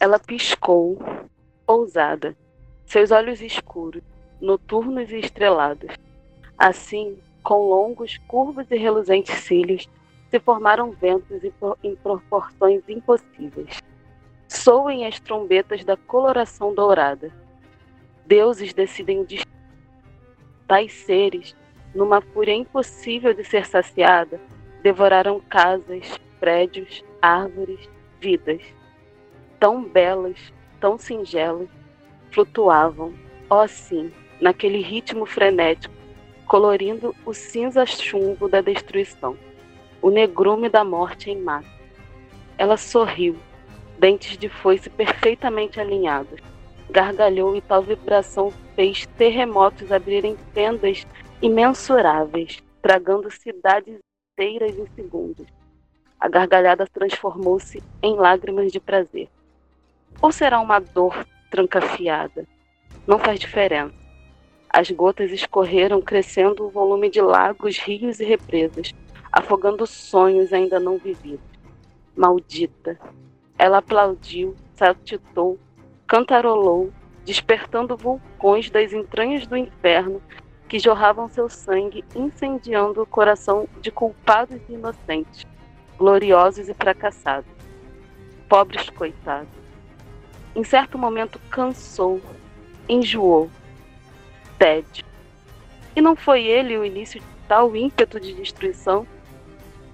Ela piscou, ousada, seus olhos escuros, noturnos e estrelados. Assim, com longos, curvos e reluzentes cílios, se formaram ventos em proporções impossíveis. Soem as trombetas da coloração dourada. Deuses decidem o. Tais seres, numa fúria impossível de ser saciada, devoraram casas, prédios, árvores, vidas. Tão belas, tão singelas, flutuavam, ó sim, naquele ritmo frenético, colorindo o cinza chumbo da destruição, o negrume da morte em massa. Ela sorriu, dentes de foice perfeitamente alinhados. Gargalhou e tal vibração fez terremotos abrirem fendas imensuráveis, tragando cidades inteiras em segundos. A gargalhada transformou-se em lágrimas de prazer. Ou será uma dor trancafiada? Não faz diferença. As gotas escorreram, crescendo o volume de lagos, rios e represas, afogando sonhos ainda não vividos. Maldita! Ela aplaudiu, saltitou, cantarolou, despertando vulcões das entranhas do inferno que jorravam seu sangue, incendiando o coração de culpados e inocentes, gloriosos e fracassados. Pobres coitados. Em certo momento cansou, enjoou, tédio. E não foi ele o início de tal ímpeto de destruição?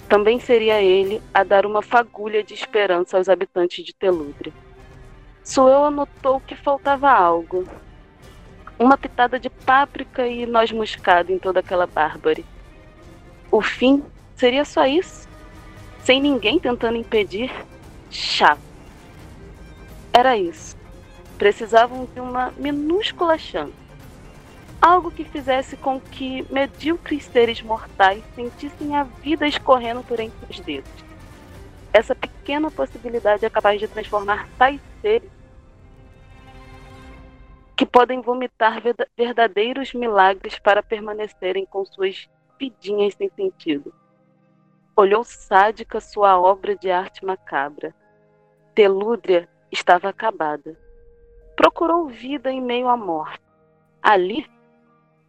Também seria ele a dar uma fagulha de esperança aos habitantes de Telúdria. Suel notou que faltava algo. Uma pitada de páprica e noz moscada em toda aquela bárbare. O fim seria só isso? Sem ninguém tentando impedir? Chato. Era isso. Precisavam de uma minúscula chance algo que fizesse com que medíocres seres mortais sentissem a vida escorrendo por entre os dedos. Essa pequena possibilidade é capaz de transformar tais seres que podem vomitar verdadeiros milagres para permanecerem com suas vidinhas sem sentido. Olhou sádica sua obra de arte macabra. Telúdria estava acabada. Procurou vida em meio à morte. Ali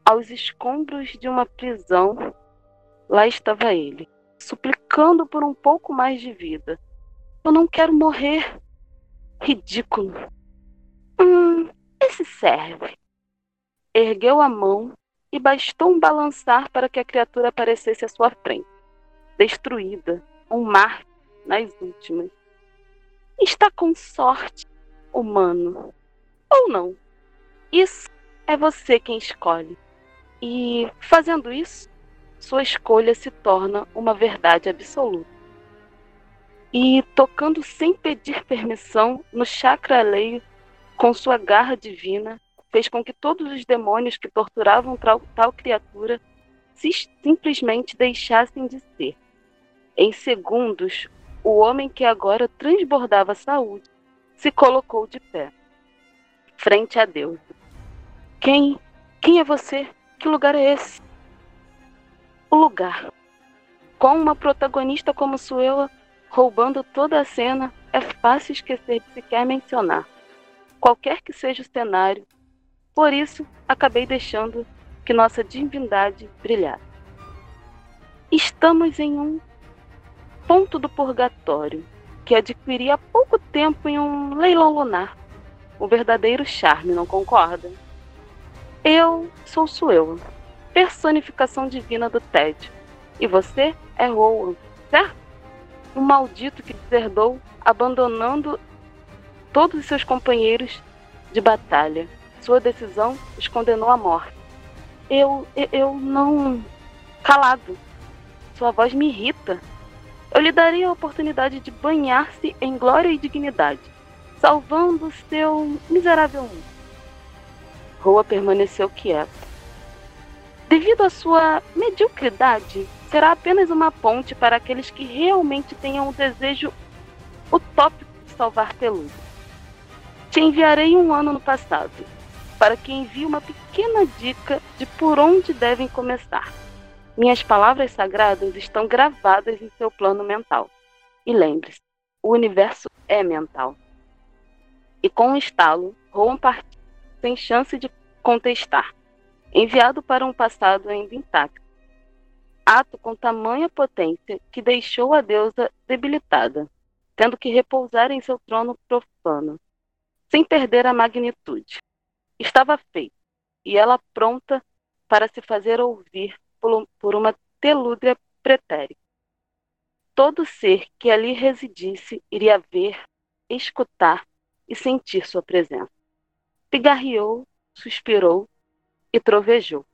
aos escombros de uma prisão, lá estava ele, suplicando por um pouco mais de vida. Eu não quero morrer. Ridículo. Hum, esse serve. Ergueu a mão e bastou um balançar para que a criatura aparecesse à sua frente. Destruída, um mar nas últimas. Está com sorte, humano. Ou não. Isso é você quem escolhe. E fazendo isso, sua escolha se torna uma verdade absoluta. E tocando sem pedir permissão no chakra alheio com sua garra divina, fez com que todos os demônios que torturavam tal, tal criatura se simplesmente deixassem de ser. Em segundos, o homem que agora transbordava saúde se colocou de pé, frente a Deus. Quem? Quem é você? Que lugar é esse? O lugar. Com uma protagonista como Suela roubando toda a cena, é fácil esquecer de sequer mencionar. Qualquer que seja o cenário, por isso acabei deixando que nossa divindade brilhasse. Estamos em um ponto do purgatório que adquiri há pouco tempo em um leilão lunar. Um verdadeiro charme, não concorda? Eu sou Suela, personificação divina do tédio. E você é Rowan, certo? Um maldito que deserdou, abandonando todos os seus companheiros de batalha. Sua decisão os condenou à morte. Eu, eu não. Calado. Sua voz me irrita. Eu lhe daria a oportunidade de banhar-se em glória e dignidade, salvando seu miserável mundo. Roa permaneceu quieta. Devido à sua mediocridade, será apenas uma ponte para aqueles que realmente tenham o desejo utópico de salvar Peludo. Te enviarei um ano no passado, para que envie uma pequena dica de por onde devem começar. Minhas palavras sagradas estão gravadas em seu plano mental. E lembre-se, o universo é mental. e com um estalo, Rowan partiu sem chance de contestar, enviado para um passado ainda intacto. Ato com tamanha potência que deixou a deusa debilitada, tendo que repousar em seu trono profano, sem perder a magnitude. Estava feito, e ela pronta para se fazer ouvir por uma telúdria pretérita. Todo ser que ali residisse iria ver, escutar e sentir sua presença. Pigarreou, suspirou e trovejou.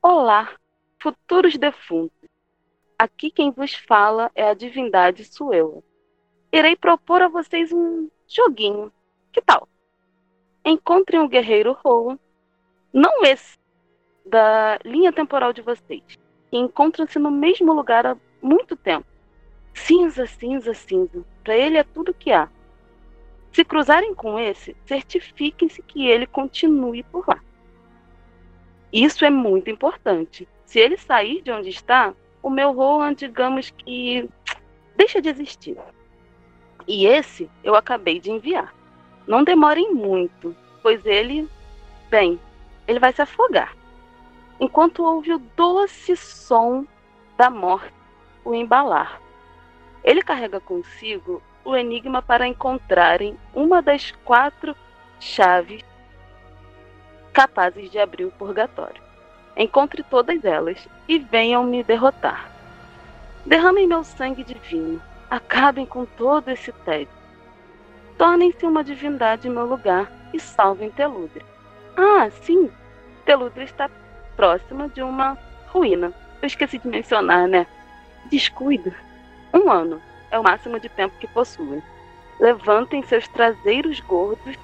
Olá, futuros defuntos. Aqui quem vos fala é a divindade Suela. Irei propor a vocês um joguinho. Que tal? Encontrem o guerreiro Rowan, não esse, da linha temporal de vocês, que encontram-se no mesmo lugar há muito tempo. Cinza, cinza, cinza. Para ele é tudo que há. Se cruzarem com esse, certifiquem-se que ele continue por lá. Isso é muito importante. Se ele sair de onde está, o meu Roland, digamos que deixa de existir. E esse eu acabei de enviar. Não demorem muito, pois ele, bem, ele vai se afogar. Enquanto ouve o doce som da morte o embalar. Ele carrega consigo o enigma para encontrarem uma das quatro chaves capazes de abrir o purgatório. Encontre todas elas e venham me derrotar. Derramem meu sangue divino, acabem com todo esse tédio. Tornem-se uma divindade em meu lugar e salvem Teludre. Ah, sim, Teludre está próxima de uma ruína. Eu esqueci de mencionar, né? Descuido. Um ano é o máximo de tempo que possuem. Levantem seus traseiros gordos,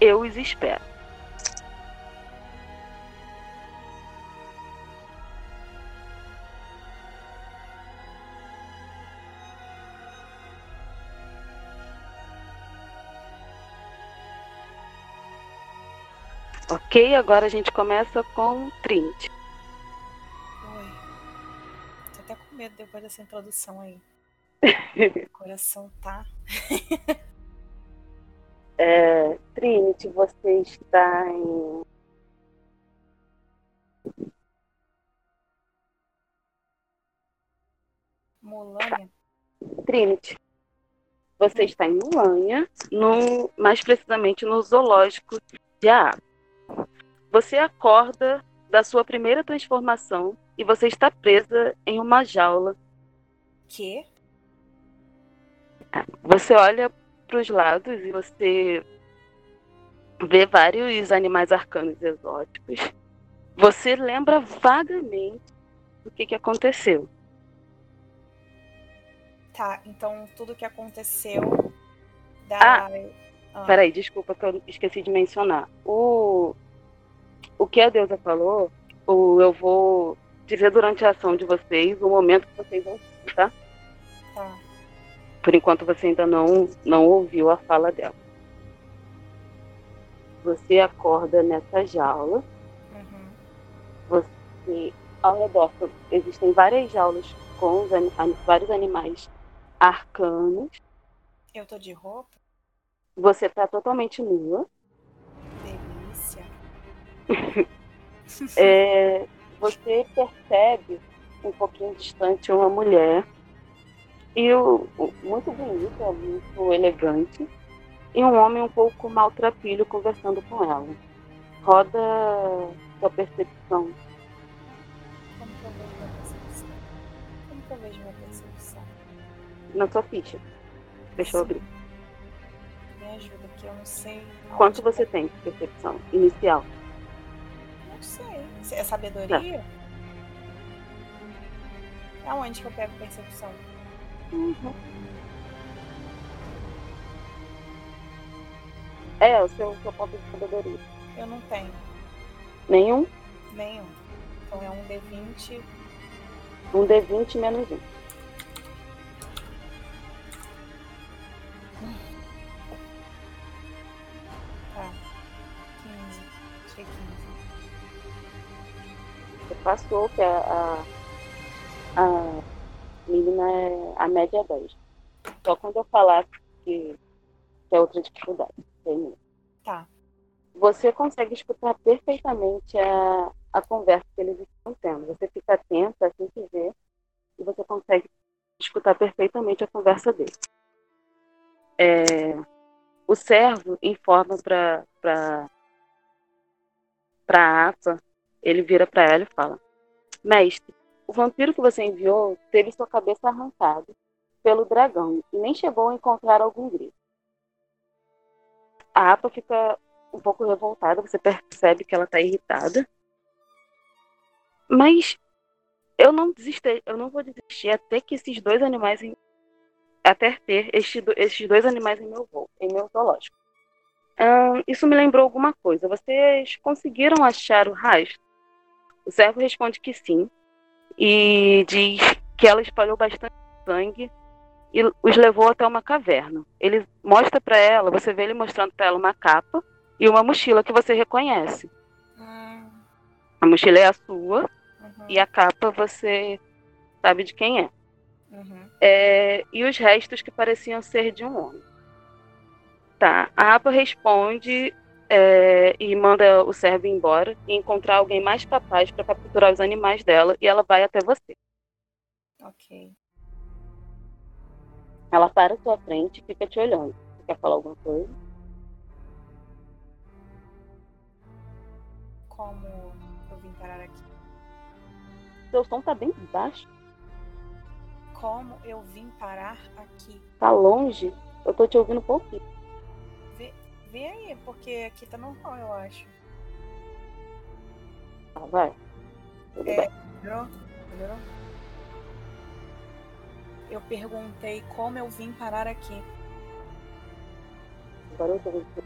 eu os espero. Ok, agora a gente começa com Trinity. Oi. Tô até com medo depois dessa introdução aí. o coração tá. é, Trinity, você está em. Mulânia? Trinity. Você está em Mulânia, no, mais precisamente no zoológico de Aá. Você acorda da sua primeira transformação e você está presa em uma jaula. Que? Você olha para os lados e você vê vários animais arcanos exóticos. Você lembra vagamente do que, que aconteceu. Tá, então tudo que aconteceu da. Ah, ah. Peraí, desculpa que eu esqueci de mencionar. O o que a deusa falou, ou eu vou dizer durante a ação de vocês o momento que vocês vão tá? Tá. Por enquanto você ainda não, não ouviu a fala dela. Você acorda nessa jaula. Uhum. Você, ao redor, existem várias jaulas com vários animais arcanos. Eu tô de roupa? Você tá totalmente nua. é, você percebe um pouquinho distante uma mulher e o, muito bonita, muito elegante, e um homem um pouco maltrapilho conversando com ela. Roda sua percepção. Como que eu vejo minha percepção? Como que eu vejo minha percepção? Na sua ficha. Deixa eu abrir. Me ajuda, que eu não sei. Quanto você tem de percepção inicial? Sei. É sabedoria? Não. Aonde que eu pego percepção? Uhum. É, o seu, seu ponto de sabedoria. Eu não tenho. Nenhum? Nenhum. Então é um D20. Um D20 menos um. Passou, que a, a, a menina é a média é 10. Só quando eu falar que, que é outra dificuldade. Tá. Você consegue escutar perfeitamente a, a conversa que eles estão tendo. Você fica atenta assim que vê e você consegue escutar perfeitamente a conversa deles. É, o servo informa para para a APA, ele vira para ela e fala: Mestre, o vampiro que você enviou teve sua cabeça arrancada pelo dragão e nem chegou a encontrar algum grito. A APA fica um pouco revoltada, você percebe que ela está irritada. Mas eu não desisti, eu não vou desistir até que esses dois animais até ter este, estes dois animais em meu voo, em meu zoológico. Hum, isso me lembrou alguma coisa. Vocês conseguiram achar o rastro? O servo responde que sim e diz que ela espalhou bastante sangue e os levou até uma caverna. Ele mostra para ela, você vê ele mostrando para ela uma capa e uma mochila que você reconhece. Hum. A mochila é a sua uhum. e a capa você sabe de quem é. Uhum. é. E os restos que pareciam ser de um homem. Tá. A Apa responde é, e manda o servo embora e encontrar alguém mais capaz para capturar os animais dela e ela vai até você. Ok. Ela para à sua frente e fica te olhando. Você quer falar alguma coisa? Como eu vim parar aqui? Seu som tá bem baixo. Como eu vim parar aqui? Tá longe? Eu tô te ouvindo um pouquinho. Vê, vê aí, porque aqui tá normal, eu acho. Ah, vai. Tudo é, melhorou? Melhorou? Eu perguntei como eu vim parar aqui. Agora eu tô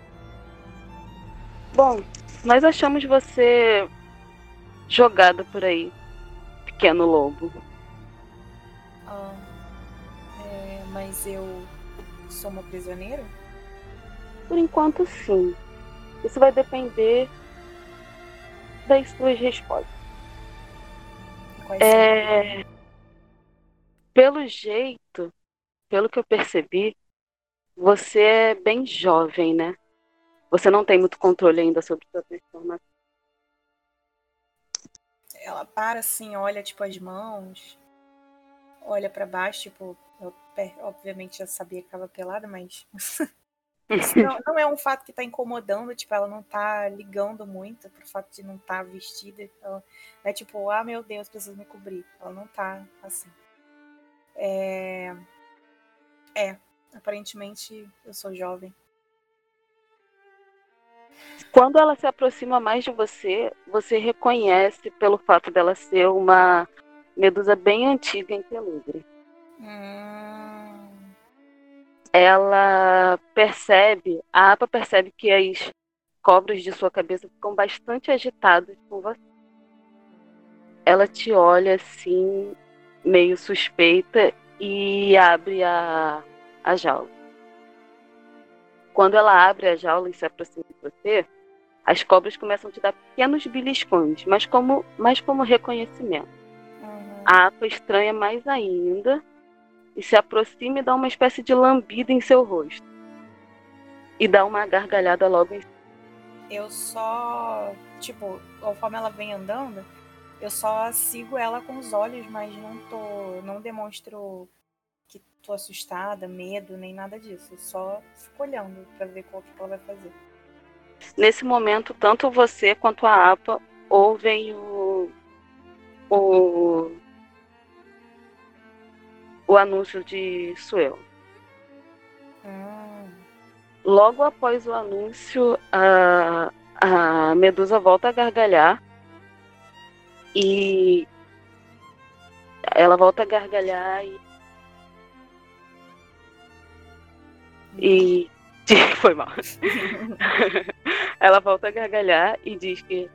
Bom, nós achamos você jogada por aí, pequeno lobo. Ah, é, mas eu sou uma prisioneira? Por enquanto, sim. Isso vai depender das suas respostas. É, pelo jeito, pelo que eu percebi, você é bem jovem, né? Você não tem muito controle ainda sobre sua transformação. Ela para assim, olha tipo as mãos, olha para baixo, tipo, eu obviamente já sabia que estava pelada, mas não, não, é um fato que está incomodando, tipo, ela não está ligando muito pro fato de não estar tá vestida. Ela, é tipo, ah, meu Deus, preciso me cobrir. Ela não está assim. É... é, aparentemente eu sou jovem. Quando ela se aproxima mais de você, você reconhece pelo fato dela ser uma medusa bem antiga em Telugre. Hum. Ela percebe, a APA percebe que as cobras de sua cabeça ficam bastante agitadas com você. Ela te olha assim meio suspeita e abre a, a jaula. Quando ela abre a jaula e se aproxima de você, as cobras começam a te dar pequenos beliscões, mas como, mas como reconhecimento. Uhum. A apa estranha mais ainda e se aproxima e dá uma espécie de lambida em seu rosto. E dá uma gargalhada logo em Eu só, tipo, conforme ela vem andando, eu só sigo ela com os olhos, mas não tô. não demonstro que tô assustada, medo, nem nada disso. Eu só fico olhando para ver qual que ela vai fazer. Nesse momento, tanto você quanto a APA ouvem o, o, o anúncio de Suel. Hum. Logo após o anúncio, a, a Medusa volta a gargalhar e ela volta a gargalhar e. E. Foi mal. ela volta a gargalhar e diz que.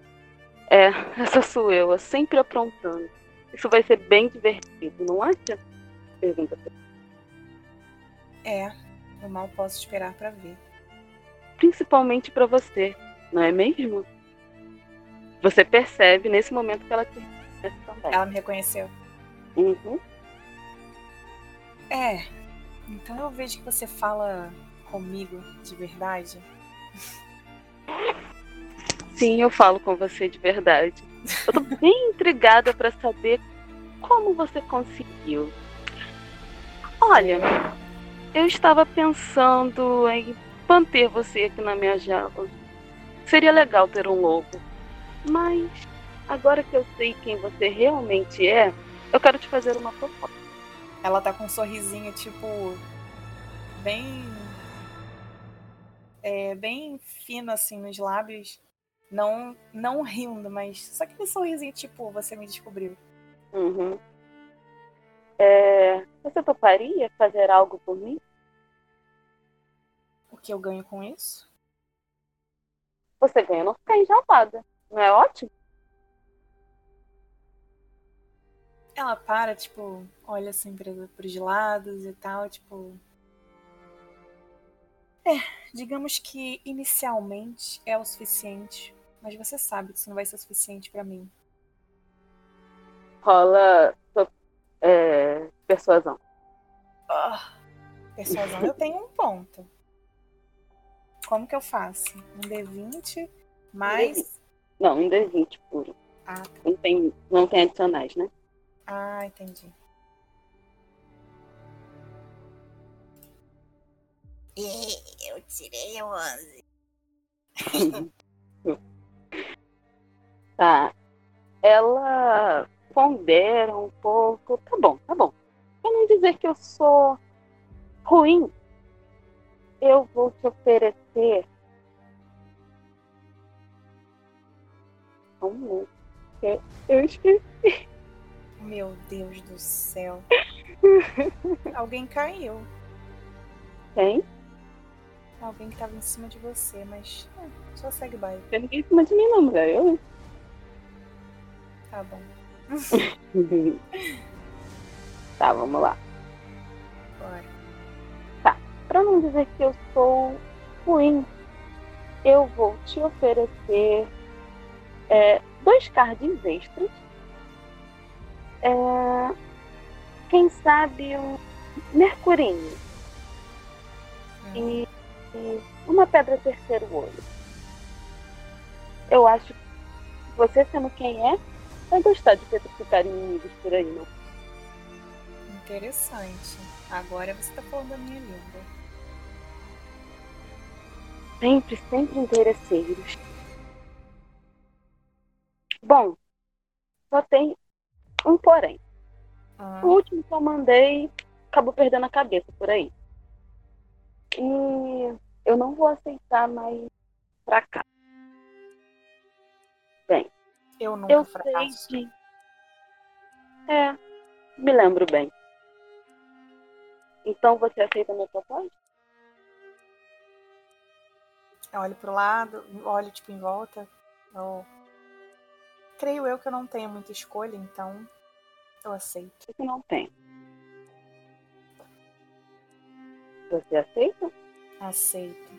É, essa sou eu, sempre aprontando. Isso vai ser bem divertido, não acha? Pergunta. É, eu mal posso esperar para ver. Principalmente para você, não é mesmo? Você percebe nesse momento que ela te reconhece também. Ela me reconheceu. Uhum. É. Então eu vejo que você fala comigo de verdade? Sim, eu falo com você de verdade. Eu tô bem intrigada para saber como você conseguiu. Olha, eu estava pensando em manter você aqui na minha jaula. Seria legal ter um lobo. Mas agora que eu sei quem você realmente é, eu quero te fazer uma proposta. Ela tá com um sorrisinho, tipo, bem. É, bem fino, assim, nos lábios. Não, não rindo, mas só aquele sorrisinho, tipo, você me descobriu. Uhum. É, você toparia fazer algo por mim? O que eu ganho com isso? Você ganha não ficar enjaulada. Não é ótimo? Ela para, tipo, olha assim para os lados e tal, tipo. É, digamos que inicialmente é o suficiente, mas você sabe que isso não vai ser suficiente para mim. Rola é, persuasão. Oh, persuasão eu tenho um ponto. Como que eu faço? Um D20 mais. Não, um D20 puro. Ah, tá. Não tem, não tem adicionais, né? Ah, entendi. Eu tirei 11. tá. Ela pondera um pouco. Tá bom, tá bom. Pra não dizer que eu sou ruim, eu vou te oferecer. Um minuto. Eu esqueci. Meu Deus do céu. Alguém caiu. Quem? Alguém que tava em cima de você, mas é, só segue o baile. Tem ninguém em cima de mim, não, mulher. Eu. Tá bom. tá, vamos lá. Bora. Tá. Pra não dizer que eu sou ruim, eu vou te oferecer é, dois cards extras. É, quem sabe um mercurinho. E, e uma pedra terceiro olho. Eu acho que você sendo quem é, vai gostar de petrificar inimigos por aí, não? Interessante. Agora você tá falando a minha língua. Sempre, sempre interesseiros. Bom, só tem um porém. Ah, O último que eu mandei acabou perdendo a cabeça por aí. E eu não vou aceitar mais pra cá. Eu nunca Eu fracasso. sei. É, me lembro bem. Então você aceita a minha proposta? Eu olho pro lado, olho tipo em volta. Eu... Creio eu que eu não tenho muita escolha, então eu aceito. Isso não tem. Você aceita? Aceito.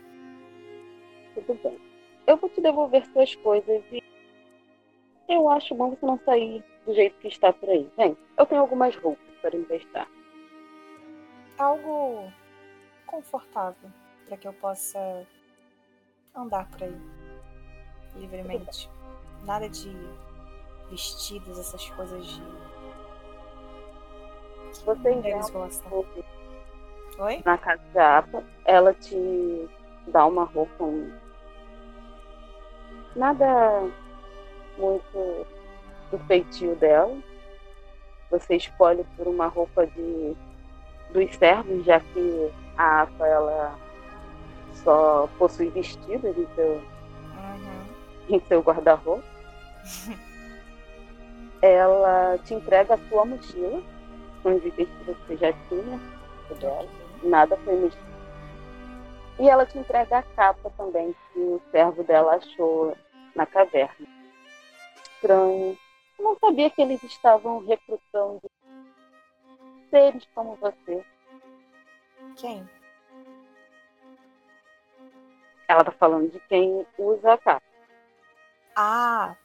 Tudo bem. Eu vou te devolver suas coisas e eu acho bom você não sair do jeito que está por aí. Vem, eu tenho algumas roupas para emprestar. Algo confortável para que eu possa andar por aí livremente. Nada de vestidos, essas coisas de. que Você inventa gostam. roupas Oi? na casa de Apa, ela te dá uma roupa um... nada muito do feitio dela. Você escolhe por uma roupa de dos servos, já que a Apa ela só possui vestidos em seu, Uhum. em seu guarda-roupa. ela te entrega a sua mochila com os itens que você já tinha dela. Nada foi mexido. E ela te entrega a capa também que o servo dela achou na caverna. Estranho. Eu não sabia que eles estavam recrutando seres como você. Quem? Ela tá falando de quem usa a capa. Ah!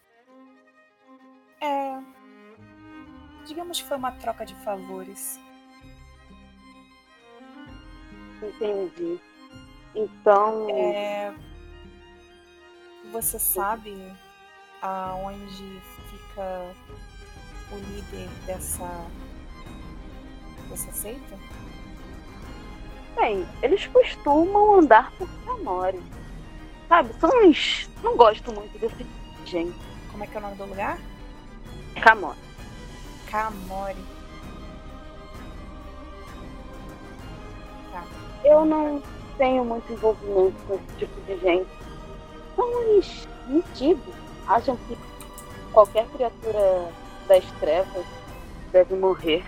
É. Digamos que foi uma troca de favores. Entendi. Então. É... Você sabe aonde fica o líder dessa dessa seita? Bem, eles costumam andar por Camore. Sabe, são uns. Não gosto muito desse gente. Como é que é o nome do lugar? Camore. Camore. Tá. Eu não tenho muito envolvimento com esse tipo de gente. São uns mentidos. Acham que qualquer criatura das trevas deve morrer.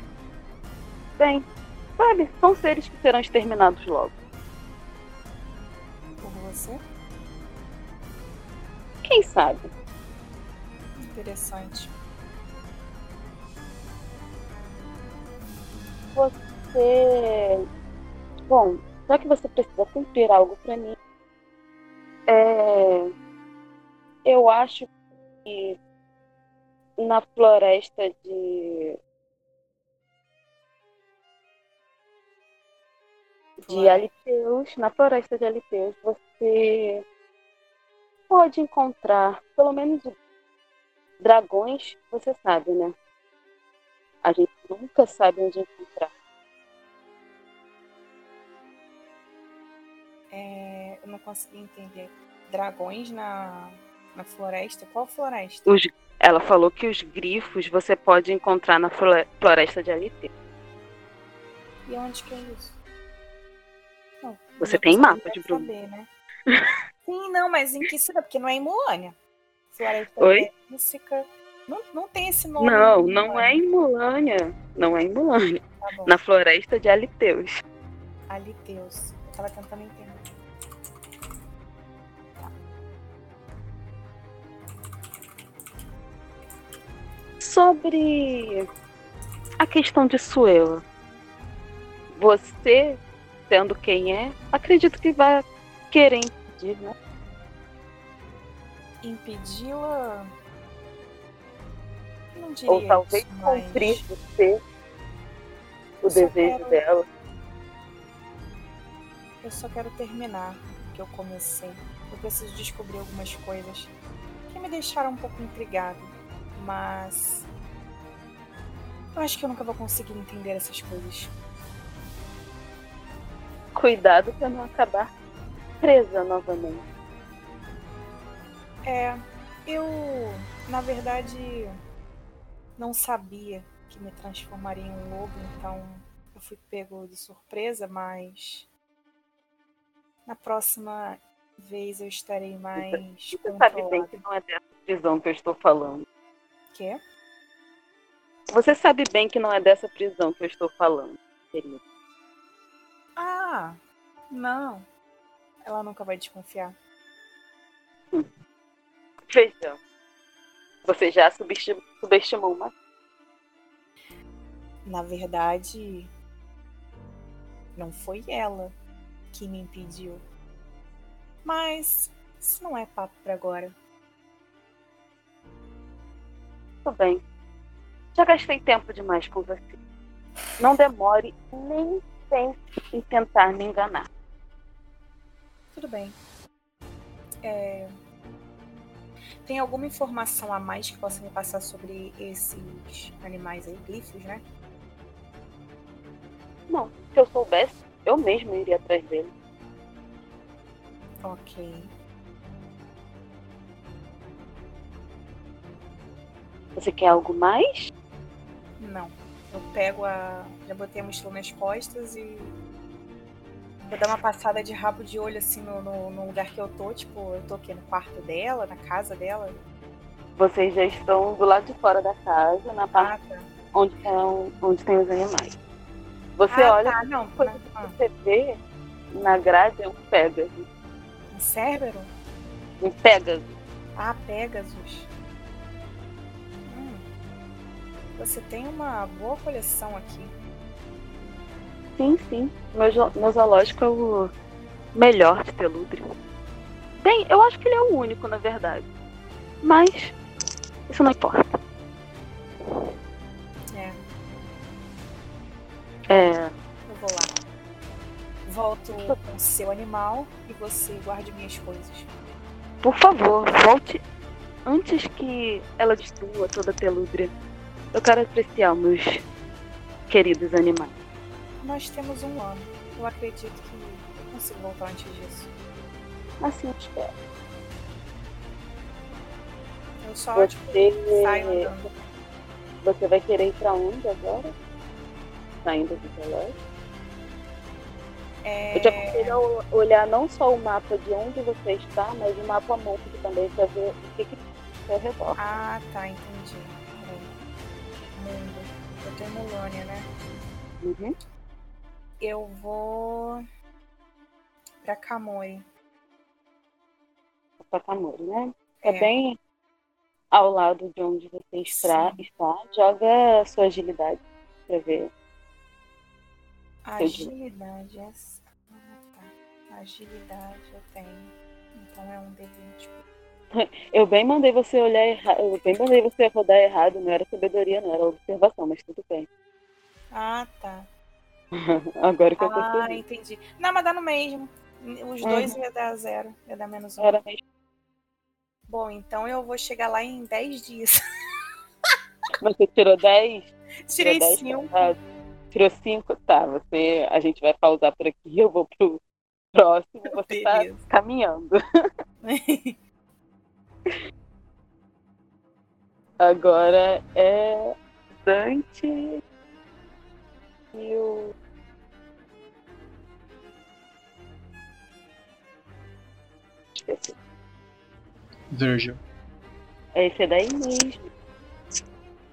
Bem, sabe, são seres que serão exterminados logo. Por você? Quem sabe? Interessante. Você. Bom, já que você precisa cumprir algo para mim, é... eu acho que na floresta de. De Aliteus, na floresta de Aliteus, você pode encontrar, pelo menos dragões, você sabe, né? A gente nunca sabe onde encontrar. É, eu não consegui entender. Dragões na, na floresta? Qual floresta? Os, ela falou que os grifos você pode encontrar na floresta de LT. E onde que é isso? Não, você tem mapa de Bruno? Saber, né? Sim, não, mas em que cidade? Porque não é em Mulânia. Floresta Oi? Música. Não, não tem esse nome. Não, não é em Mulânia. Não é em Mulânia. Tá na floresta de Aliteus. Aliteus. Eu tava tentando entender. Sobre a questão de Suela. Você, sendo quem é, acredito que vai querer impedir, né? Impedi-la não diria Ou talvez isso, cumprir ser o desejo quero... dela. Eu só quero terminar o que eu comecei. Eu preciso descobrir algumas coisas que me deixaram um pouco intrigado, mas eu acho que eu nunca vou conseguir entender essas coisas. Cuidado para não acabar presa novamente. É, eu, na verdade, não sabia que me transformaria em um lobo, então eu fui pego de surpresa, mas na próxima vez eu estarei mais. Você, você sabe bem que não é dessa prisão que eu estou falando. Quê? Você sabe bem que não é dessa prisão que eu estou falando, querido. Ah, não. Ela nunca vai desconfiar. Hum. Veja, você já subestimou, subestimou uma. Na verdade, não foi ela que me impediu. Mas isso não é papo para agora. Tudo bem. Já gastei tempo demais com você. Não demore nem pense em tentar me enganar. Tudo bem. É, tem alguma informação a mais que possa me passar sobre esses animais aí, glifos, né? Não, se eu soubesse, eu mesmo iria atrás dele. Ok. Você quer algo mais? Não. Eu pego a. Já botei a mochila nas costas e Vou dar uma passada de rabo de olho assim no, no, no, lugar que eu tô. Tipo, eu tô aqui no quarto dela, na casa dela. Vocês já estão do lado de fora da casa, na parte ah, tá. onde, tem, onde tem os animais. Você ah, olha, tá. não, coisa você vê na grade é um Pegasus. Um Cérbero? Um Pegasus. Ah, Pegasus. Você tem uma boa coleção aqui. Sim, sim. Meu, meu zoológico é o melhor de Teludre. Bem, eu acho que ele é o único, na verdade. Mas isso não importa. É. É. Eu vou lá. Volto com o seu animal e você guarde minhas coisas. Por favor, volte antes que ela destrua toda a pelúdria. Eu quero apreciar meus queridos animais. Nós temos um ano. Eu acredito que eu consigo voltar antes disso. Assim eu espero. Eu só Você- tipo, saio andando. Você vai querer ir pra onde agora? Saindo do colégio? É... Eu te aconselho a olhar não só o mapa de onde você está, mas o mapa mundo também para ver o que, que tem ao redor. Ah, tá, entendi. Mundo. Eu tô em Mulônia, né? Uhum. Eu vou pra Kamoi. Patamore, né? É. É. bem ao lado de onde você está. Está. Joga a sua agilidade para ver. Agilidade. Essa... Ah, tá. Agilidade eu tenho. Então é um D20. Eu bem mandei você olhar errado. Eu bem mandei você rodar errado. Não era sabedoria, não. Era observação, mas tudo bem. Ah, tá. Agora que eu Ah, percebi. entendi. Não, mas dá no mesmo. Os Uhum. dois ia dar zero. Ia dar menos um. Era mesmo. Bom, então eu vou chegar lá em 10 dias. Você tirou 10? Tirei Tirou 10 5. passados. Tirou 5? Tá, você. A gente vai pausar por aqui. Eu vou pro próximo. Você tá Beleza. caminhando. Agora é Dante e o. Esqueci. Virgil. É esse daí mesmo.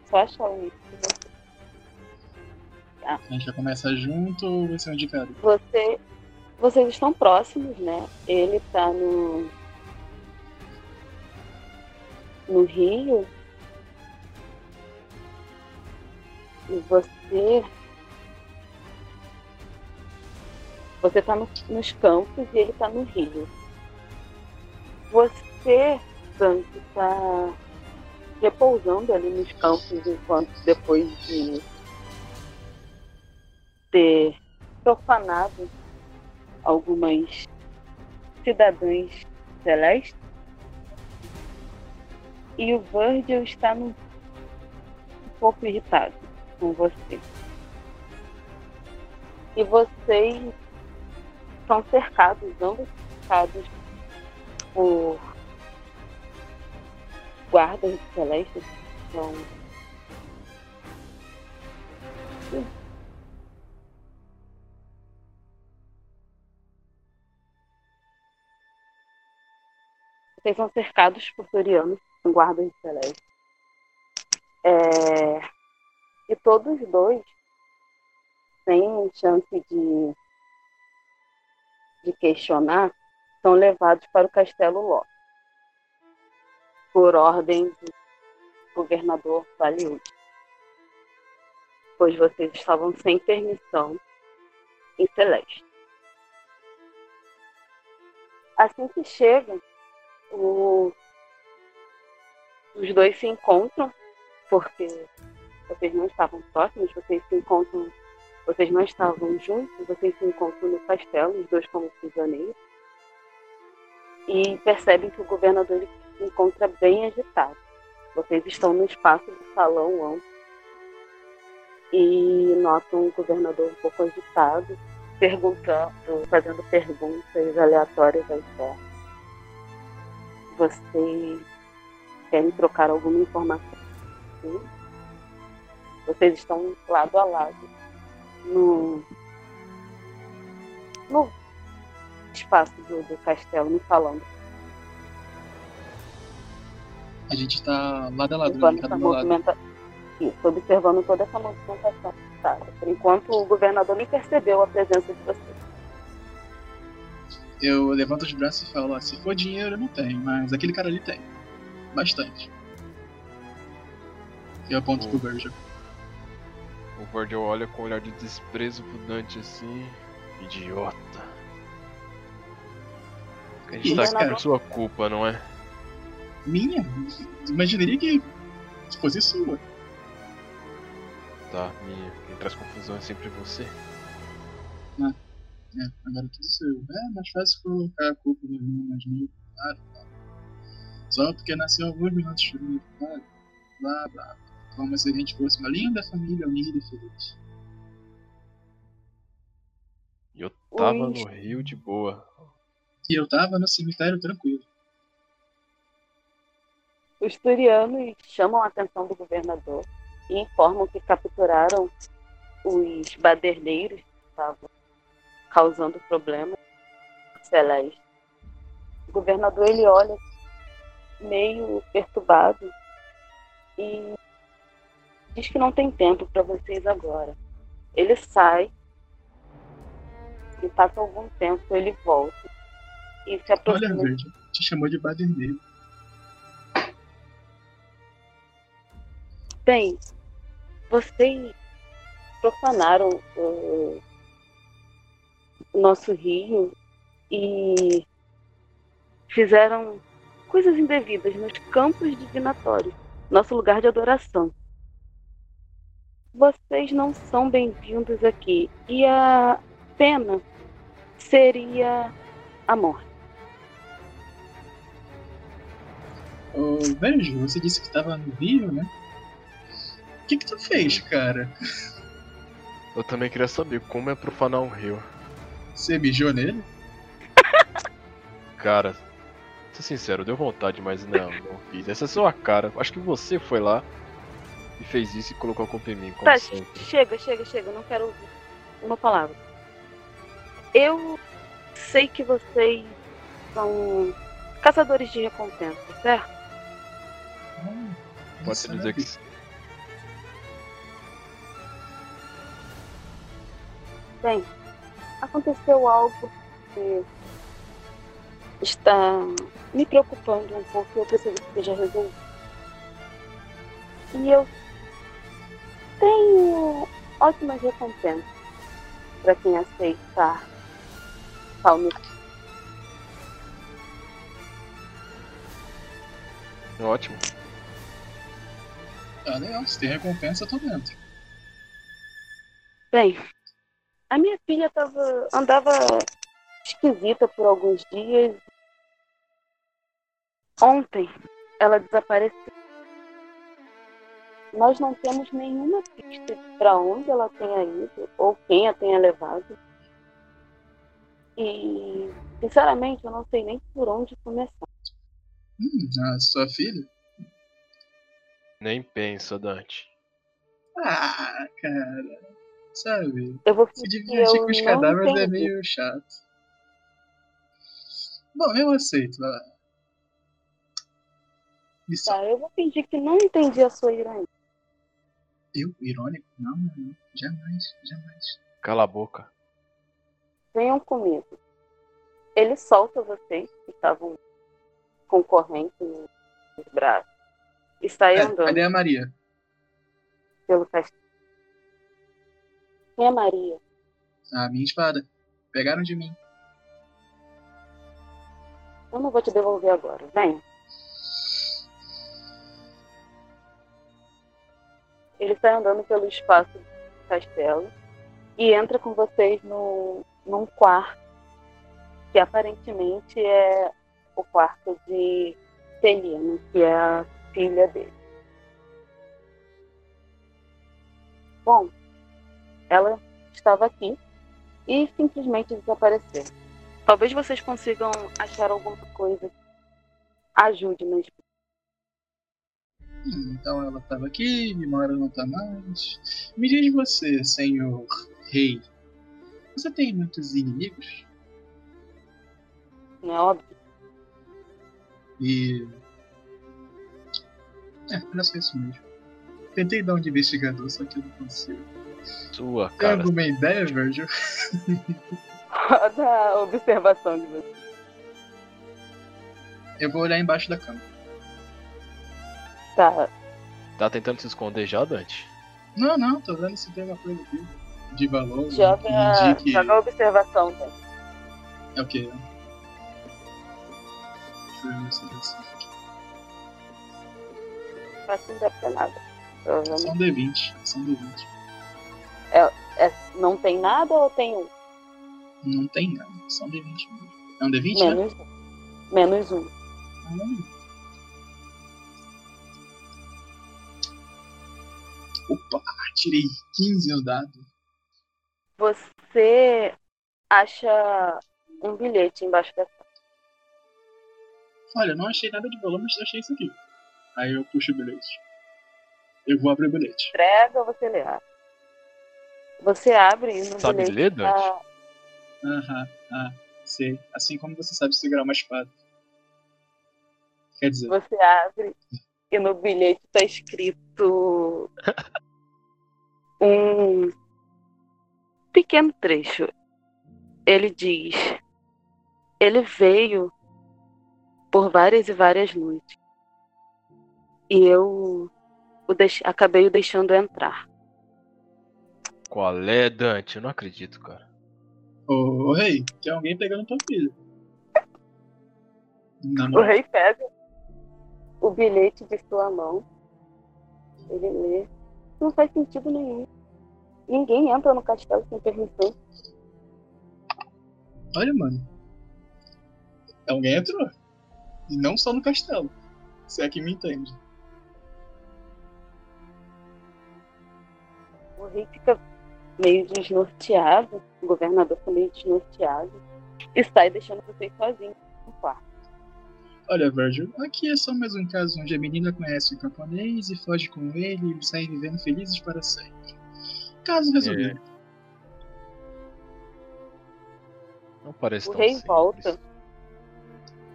Só achar um. A gente já começa junto ou vai ser um indicado? Você, vocês estão próximos, né? Ele tá no no Rio e você você tá no- nos campos e ele tá no Rio. Você, Dante, tá repousando ali nos campos enquanto depois de ter profanado algumas cidadãs celestes. E o Virgil está num- um pouco irritado com você. E vocês são cercados, ambos cercados por guardas celestes. São Vocês são cercados por Torianos, com guardas celestes. É... E todos dois sem chance de, de questionar, são levados para o Castelo Ló. Por ordem do governador Valiud. Pois vocês estavam sem permissão em Celeste. Assim que chegam, o- os dois se encontram, porque vocês não estavam próximos, vocês se encontram, vocês não estavam juntos, vocês se encontram no castelo, os dois como prisioneiros, e percebem que o governador se encontra bem agitado. Vocês estão no espaço do salão amplo e notam o governador um pouco agitado, perguntando, fazendo perguntas aleatórias ao externo. Vocês querem trocar alguma informação? Sim. Vocês estão lado a lado no, no espaço do, do castelo, me falando. A gente tá lado a lado, né? Meu lado. movimenta... Isso, observando toda essa movimentação. Tá? Por enquanto, o governador nem percebeu a presença de vocês. Eu levanto os braços e falo, ó, se for dinheiro eu não tenho, mas aquele cara ali tem. Bastante. Eu aponto pro Virgil. O Virgil olha com um olhar de desprezo pro Dante assim. Idiota. A gente tá aqui por sua culpa, não é? Minha? Imaginaria que fosse sua. Tá, minha. Quem traz confusão é sempre você. É, agora tudo seu. É mais fácil colocar a culpa no irmão mais novo, claro, claro. Só porque nasceu alguns minutos claro. Blá, blá, blá. Como se a gente fosse uma linda família unida e feliz. E eu tava Ui. no Rio de boa. E eu tava no cemitério tranquilo. Os turianos chamam a atenção do governador e informam que capturaram os baderneiros que estavam causando problemas celeste. O governador ele olha meio perturbado e diz que não tem tempo para vocês agora. Ele sai e passa algum tempo ele volta e se Olha, aproxima Verde, te chamou de baderneiro. Bem, vocês profanaram o nosso rio e fizeram coisas indevidas nos campos divinatórios, nosso lugar de adoração. Vocês não são bem-vindos aqui e a pena seria a morte. Ô, Vejo, você disse que tava no Rio, né? O que que tu fez, cara? Eu também queria saber como é profanar um rio. Você mijou nele? Cara, ser sincero, deu vontade, mas não, não fiz. Essa é a sua cara. Acho que você foi lá e fez isso e colocou a culpa em mim, como Tá, sempre. chega, chega, chega, não quero ouvir uma palavra. Eu sei que vocês são caçadores de recompensa, certo? Hum, Pode-se dizer que sim. Bem, aconteceu algo que está me preocupando um pouco e eu preciso que seja resolvido. E eu tenho ótimas recompensas para quem aceitar tal missão. Ótimo. Tá legal, se tem recompensa, eu tô dentro. Bem, a minha filha tava, andava esquisita por alguns dias. Ontem ela desapareceu. Nós não temos nenhuma pista para onde ela tenha ido ou quem a tenha levado. E, sinceramente, eu não sei nem por onde começar. Hum, a sua filha? Nem pensa, Dante. Ah, cara. Sabe? Eu vou Se divertir com os cadáveres é meio chato. Bom, eu aceito, vai lá. Missão. Tá, eu vou fingir que não entendi a sua ironia. Eu? Irônico? Não, não, não. Jamais, jamais. Cala a boca. venham comigo. Ele solta vocês que estavam com corrente nos braços e sai É, andando cadê a Maria? pelo castelo. Quem é Maria? A minha espada. Pegaram de mim. Eu não vou te devolver agora. Vem. Ele sai andando pelo espaço do castelo e entra com vocês no, num quarto que aparentemente é o quarto de Celina, que é a filha dele. Bom, ela estava aqui e simplesmente desapareceu. Talvez vocês consigam achar alguma coisa que ajude nas Hum, então ela estava aqui, Mimora não tá mais. Me diz você, senhor rei. Você tem muitos inimigos? não é óbvio? E. É, era só isso mesmo. Tentei dar um de investigador, só que eu não consigo. Sua Tem cara. alguma ideia, Virgil? Roda a observação de vocês. Eu vou olhar embaixo da cama. Tá, Tá tentando se esconder já, Dante? Não, não, tô vendo se tem uma coisa aqui. De valor. joga, que indique- joga a observação. Tá? É o quê? Deixa eu ver se certo. Acho que não deve ter nada. Provavelmente. São D20. São D20. É, não tem nada ou tem um? Não tem nada, só um D20 mesmo. É um D20, né? Menos um. Menos um. Ah. Opa, tirei 15 no dado. Você acha um bilhete embaixo da. Olha, não achei nada de valor, mas achei isso aqui. Aí eu puxo o bilhete. Eu vou abrir o bilhete. Entrega ou você lê? Você abre e no Sabe bilhete ler, Dante? tá- Aham, ah, sei. Assim como você sabe segurar uma espada. Quer dizer, Você abre e no bilhete tá escrito um pequeno trecho. Ele diz: Ele veio por várias e várias noites. E eu o deix- acabei o deixando entrar. Qual é, Dante? Eu não acredito, cara. ô, ô rei, tem alguém pegando tua filha. O rei pega o bilhete de sua mão. Ele lê. Não faz sentido nenhum. Ninguém entra no castelo sem permissão. Olha, mano. Alguém entrou. E não só no castelo. Se é que me entende. O rei fica meio desnorteado. O governador fica meio desnorteado. E sai deixando vocês sozinhos no quarto. Olha, Virgil, aqui é só mais um caso onde a menina conhece o camponês e foge com ele e saem vivendo felizes para sempre. Caso resolvido. Não parece O tão rei simples. volta.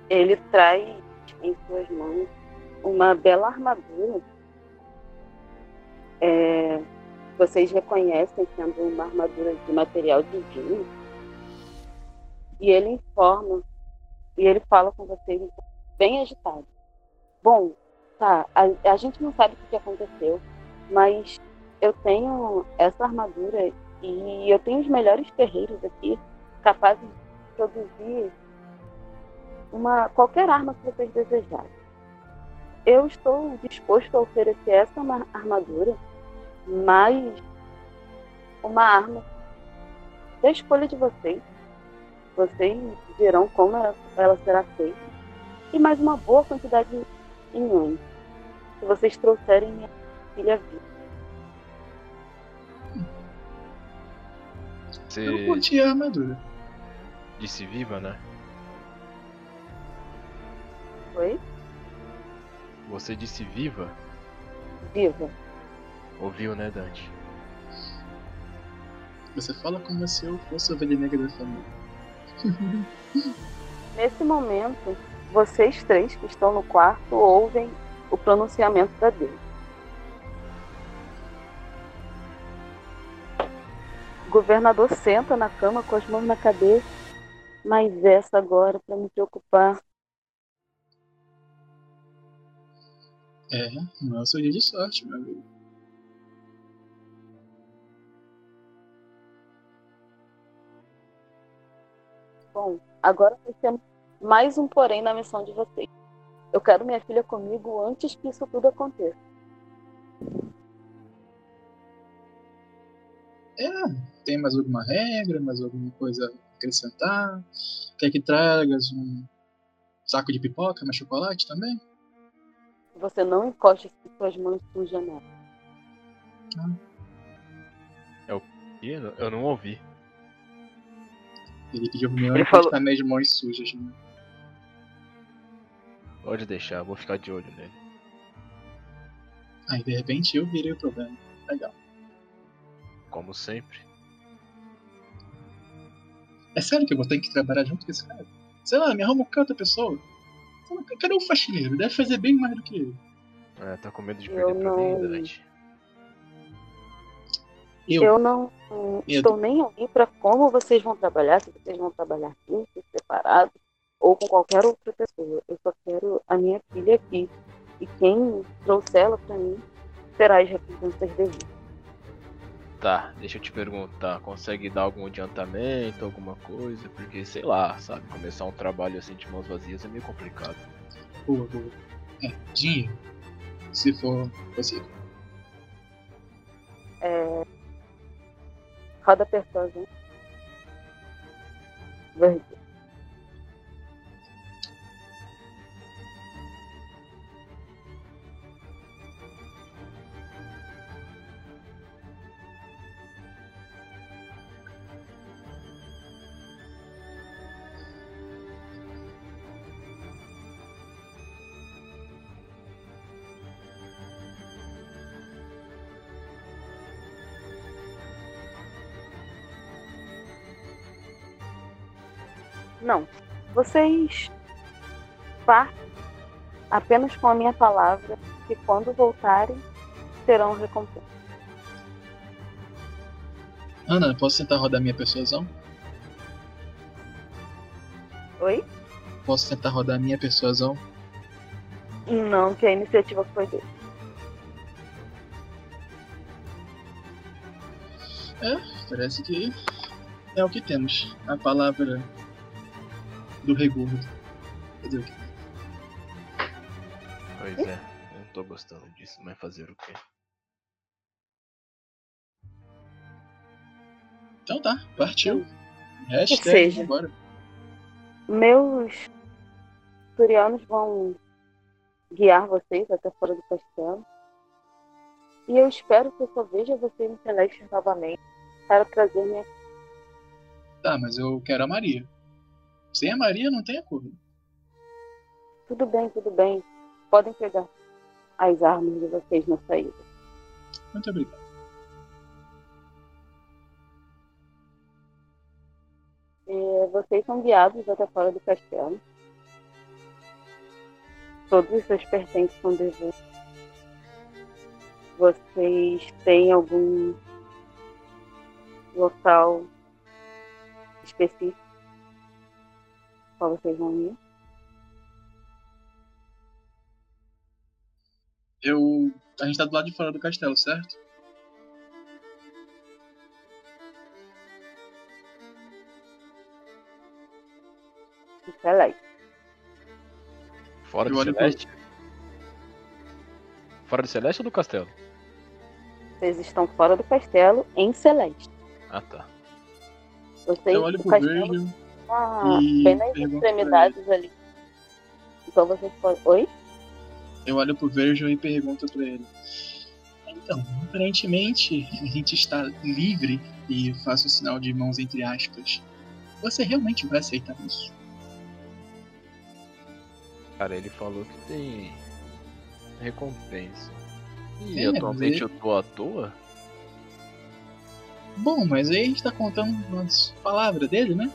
Ele traz em suas mãos uma bela armadura. É, vocês reconhecem sendo uma armadura de material divino. E ele informa, e ele fala com vocês bem agitado. Bom, tá, a, a gente não sabe o que aconteceu, mas eu tenho essa armadura e eu tenho os melhores ferreiros aqui capazes de produzir uma qualquer arma que vocês desejarem. Eu estou disposto a oferecer essa ma- armadura, mais uma arma da escolha de vocês. Vocês dirão como ela, ela será feita e mais uma boa quantidade em anos, se vocês trouxerem minha filha viva. Você Eu curti a armadura. disse viva, né? Foi? Você disse viva? Viva. Ouviu, né, Dante? Você fala como se eu fosse a ovelha negra da família. Nesse momento, vocês três que estão no quarto ouvem o pronunciamento da deusa. O governador senta na cama com as mãos na cabeça. Mas essa agora para me preocupar. É, não é o seu dia de sorte, meu amigo. Bom, agora nós temos mais um porém na missão de vocês. Eu quero minha filha comigo antes que isso tudo aconteça. É, tem mais alguma regra, mais alguma coisa a acrescentar? Quer que tragas um saco de pipoca, mais chocolate também? Você não encoste suas mãos sujas nela. Ih, Eu eu não ouvi. Ele pediu meu Ele encostar falou- minhas mãos sujas. Né? Pode deixar, vou ficar de olho nele. Aí de repente eu virei o problema. Legal. Como sempre. É sério que eu vou ter que trabalhar junto com esse cara? Sei lá, me arruma qualquer outra pessoa. Cadê o faxineiro? Deve fazer bem mais do que eu. É, tá com medo de Eu perder pra mim, não- Dante? Eu, Eu não estou nem aí para como vocês vão trabalhar, se vocês vão trabalhar juntos, separados, ou com qualquer outra pessoa. Eu só quero a minha filha aqui. E quem trouxer ela para mim terá as recompensas devidas. Tá, deixa eu te perguntar, consegue dar algum adiantamento, alguma coisa? Porque, sei lá, sabe, começar um trabalho assim de mãos vazias é meio complicado. boa, boa. É, dinheiro. Se for possível. É... Roda apertosa. hein? Vocês partem apenas com a minha palavra que quando voltarem terão recompensa. Ana, posso tentar rodar minha persuasão? Oi? Posso tentar rodar minha persuasão? Não, que a iniciativa foi dele. Parece que é o que temos. A palavra do regordo. Fazer o quê? Pois é, eu não tô gostando disso, mas fazer o quê? Então tá, partiu. Que Hashtag, seja. bora. Meus turianos vão guiar vocês até fora do castelo. E eu espero que eu só veja vocês em Celeste novamente para trazer minha. Tá, mas eu quero a Maria. Sem a Maria não tem acordo. Tudo bem, tudo bem. Podem pegar as armas de vocês na saída. Muito obrigado. E vocês são guiados até fora do castelo. Todos os seus pertences são devolvidos. Vocês têm algum local específico qual vocês vão ir? Eu. A gente tá do lado de fora do castelo, certo? Celeste. Fora Eu do olho pro- Celeste? Fora do Celeste ou do Castelo? Vocês estão fora do castelo em Celeste. Ah tá. Vocês, Eu olho pro castelo Virgil e bem nas extremidades ali. Então vocês podem. Oi? Eu olho pro Virgil e pergunto pra ele. Então, aparentemente a gente está livre e faço o sinal de mãos entre aspas. Você realmente vai aceitar isso? Cara, ele falou que tem recompensa. E É, atualmente mas eu tô à toa? Bom, mas aí a gente tá contando as palavras dele, né?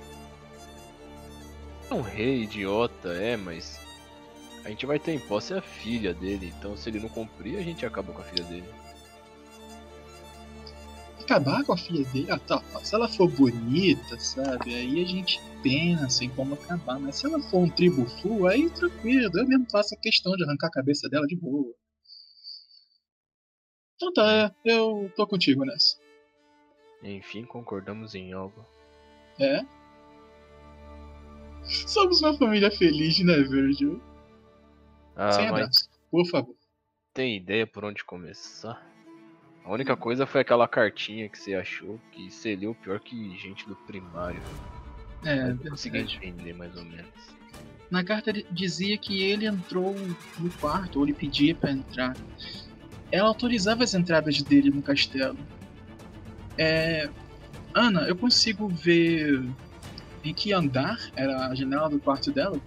É um rei idiota, é, mas. A gente vai ter em posse a filha dele, então se ele não cumprir, a gente acaba com a filha dele. Acabar com a filha dele, ah, tá, tá, se ela for bonita, sabe? Aí a gente pensa em como acabar. Mas se ela for um tribo full, aí tranquilo, eu mesmo faço a questão de arrancar a cabeça dela de boa. Então tá, eu tô contigo nessa. Enfim, concordamos em algo. É? Somos uma família feliz, né, Virgil? Ah, Sem abraço, por favor. tem ideia por onde começar? A única coisa foi aquela cartinha que você achou que seria o pior que gente do primário. É, Eu consegui verdade. entender mais ou menos. Na carta dizia que ele entrou no quarto, ou ele pedia pra entrar. Ela autorizava as entradas dele no castelo. É... Ana, eu consigo ver em que andar era a janela do quarto dela?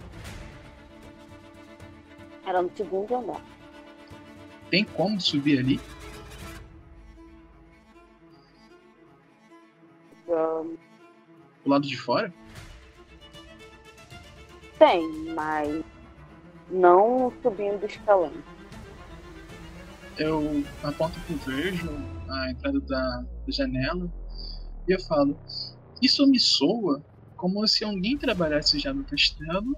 Era no segundo andar. Tem como subir ali? Ahn, Do lado de fora? Tem, mas não subindo escalão. Eu aponto pro Virgil, a entrada da, da janela, e eu falo: Isso me soa como se alguém trabalhasse já no castelo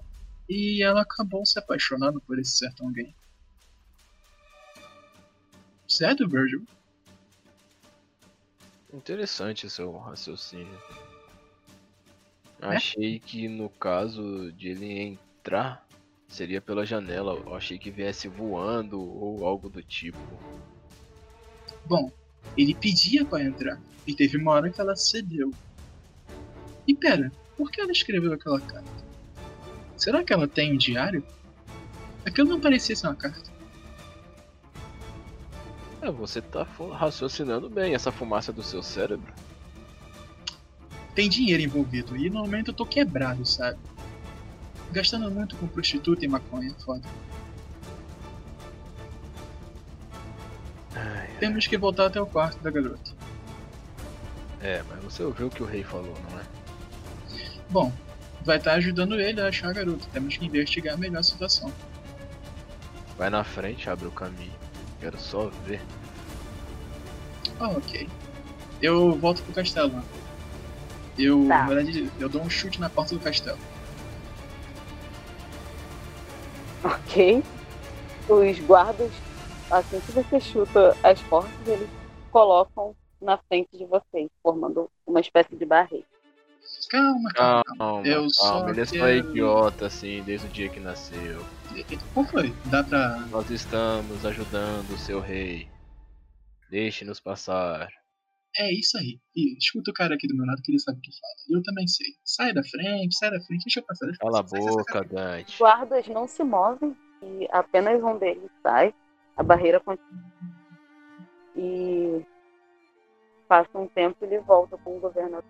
e ela acabou se apaixonando por esse certo alguém. Certo, Virgil? Interessante seu raciocínio. É? Achei que no caso de ele entrar seria pela janela. Eu achei que viesse voando ou algo do tipo. Bom, ele pedia pra entrar e teve uma hora que ela cedeu. E pera, Por que ela escreveu aquela carta? Será que ela tem um diário? Aquilo não parecia ser uma carta. É, você tá raciocinando bem essa fumaça do seu cérebro. Tem dinheiro envolvido e no momento eu tô quebrado, sabe? Gastando muito com prostituta e maconha, foda. Ai, Temos que voltar até o quarto da garota. é, mas você ouviu o que o rei falou, não é? Bom, vai estar ajudando ele a achar a garota. Temos que investigar melhor a situação. Vai na frente, abre o caminho. Quero só ver. Ah, ok. Eu volto pro castelo. né? Eu, Tá. na verdade, eu dou um chute na porta do castelo. Ok. Os guardas, assim que você chuta as portas, eles colocam na frente de vocês, formando uma espécie de barreira. Calma, calma. Calma, Eu só calma. Ele é só quero- idiota, assim, desde o dia que nasceu. Qual foi? Dá pra. Nós estamos ajudando o seu rei. Deixe-nos passar. É isso aí. E escuta o cara aqui do meu lado que ele sabe o que fala. Eu também sei. Sai da frente, sai da frente, deixa eu passar. Deixa Cala a passar. Sai, boca. Dante. Os guardas não se movem e apenas um deles sai. A barreira continua. E passa um tempo e ele volta com o governador.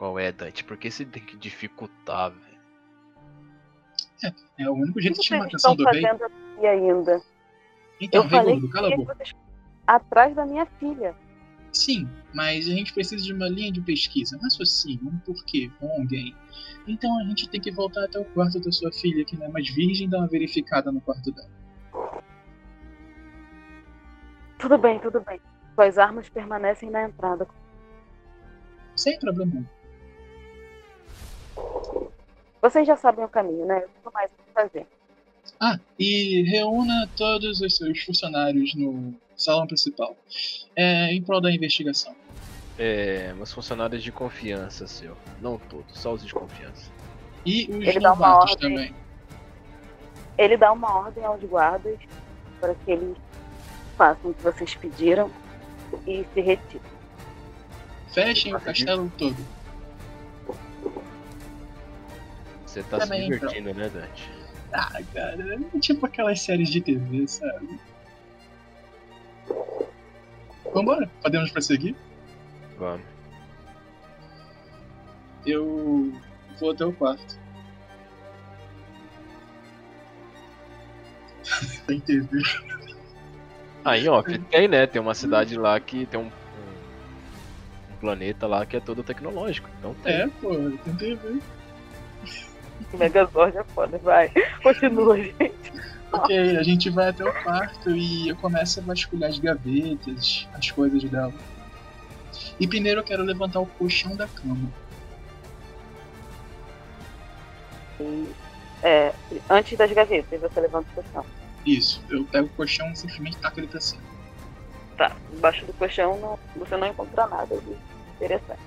Qual é, Dante? Por que você tem que dificultar, velho? É o único jeito que de chamar a atenção do fazendo aqui ainda? Então, Eu rei falei gordo, cala a boca. atrás da minha filha. Sim, mas a gente precisa de uma linha de pesquisa, raciocínio, um porquê, com alguém. Então a gente tem que voltar até o quarto da sua filha, que não é mais virgem, dar uma verificada no quarto dela. Tudo bem, tudo bem. Suas armas permanecem na entrada. Sem problema. Vocês já sabem o caminho, né? Eu tenho mais o que fazer. Ah, e reúna todos os seus funcionários no salão principal. É, em prol da investigação. É, meus funcionários de confiança, seu. Não todos, só os de confiança. E os Ele dá uma ordem. também. Ele dá uma ordem aos guardas para que eles façam o que vocês pediram e se retirem. Fechem o castelo todo. Você tá Também, se divertindo, né, Dante? Ah, cara, é tipo aquelas séries de TV, sabe? Vambora, podemos prosseguir? Vamos. Eu vou até o quarto. Tem TV. Aí, ó, tem, né? Tem uma cidade lá que tem um, um, um planeta lá que é todo tecnológico. Então tem. É, pô, tem TV. Megazord é foda, vai. Continua, gente. Ok, a gente vai até o quarto e eu começo a vasculhar as gavetas, as coisas dela. E primeiro eu quero levantar o colchão da cama. É, antes das gavetas, você levanta o colchão. Isso, eu pego o colchão e simplesmente taco ele pra cima. Tá, embaixo do colchão não, você não encontra nada de interessante.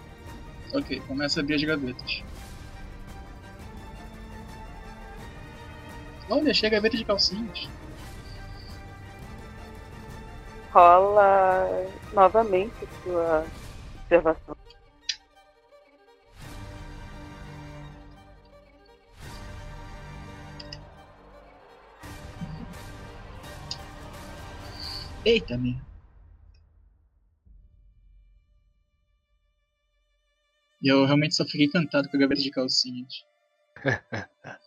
Ok, começa a abrir as gavetas. Olha, achei a gaveta de calcinhas. Rola novamente sua observação. Eita, minha. E eu realmente só fiquei encantado com a gaveta de calcinhas.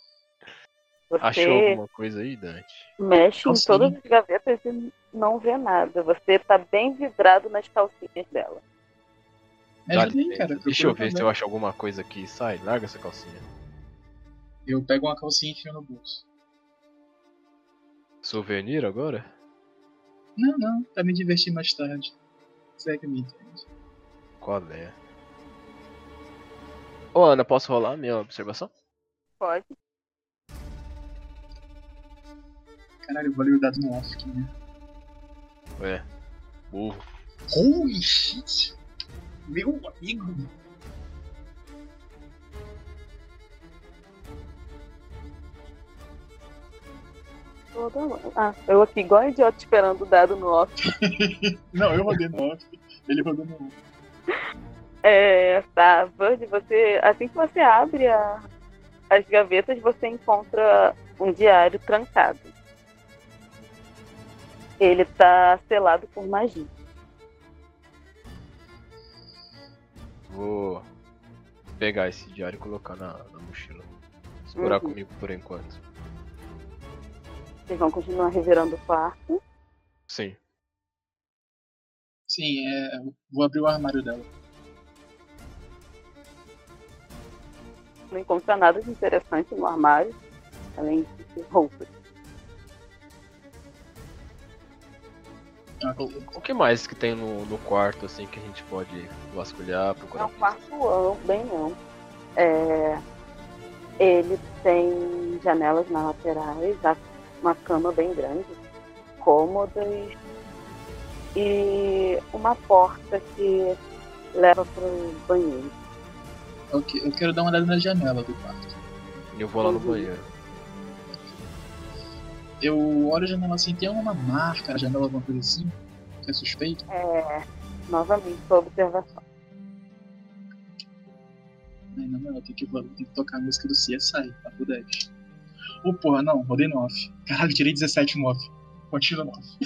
Achou Você alguma coisa aí, Dante? mexe em Calcinha. todas as gavetas e não vê nada. Você tá bem vidrado nas calcinhas dela. Me Dá licença. cara. Deixa eu ver se também. eu acho alguma coisa aqui. Sai, larga essa calcinha. Eu pego uma calcinha e enfio no bolso. Souvenir agora? Não, não, pra me divertir mais tarde. Você é que me entende. Qual é? Ô Ana, posso rolar a minha observação? Pode. Caralho, eu vou ler o dado no off aqui, né? É. Burro. Holy shit! Meu amigo! Ah, eu aqui igual a idiota esperando o dado no off. Não, eu rodei no off. Ele rodou no off. É, tá, Bird, você, assim que você abre a- as gavetas, você encontra um diário trancado. Ele tá selado por magia. Vou pegar esse diário e colocar na, na mochila. Segurar Uhum. comigo por enquanto. Vocês vão continuar revirando o quarto. Sim. Sim, é. Vou abrir o armário dela. Não encontra nada de interessante no armário, além de roupas. O, o que mais que tem no, no quarto, assim, que a gente pode vasculhar, É procurar? um quarto amplo, bem amplo. É, ele tem janelas nas laterais, uma cama bem grande, cômodas e uma porta que leva para o banheiro. Ok, eu quero dar uma olhada na janela do quarto. E eu vou lá no Uhum. banheiro. Eu olho a janela assim, tem alguma marca na janela, alguma coisa assim? Que é suspeito? É, novamente, sua observação. Ai, na moral, tem que, tem que tocar a música do CSI, papo 10. Ô porra, não, rodei no off. Caralho, tirei 17 no off. Continua no off.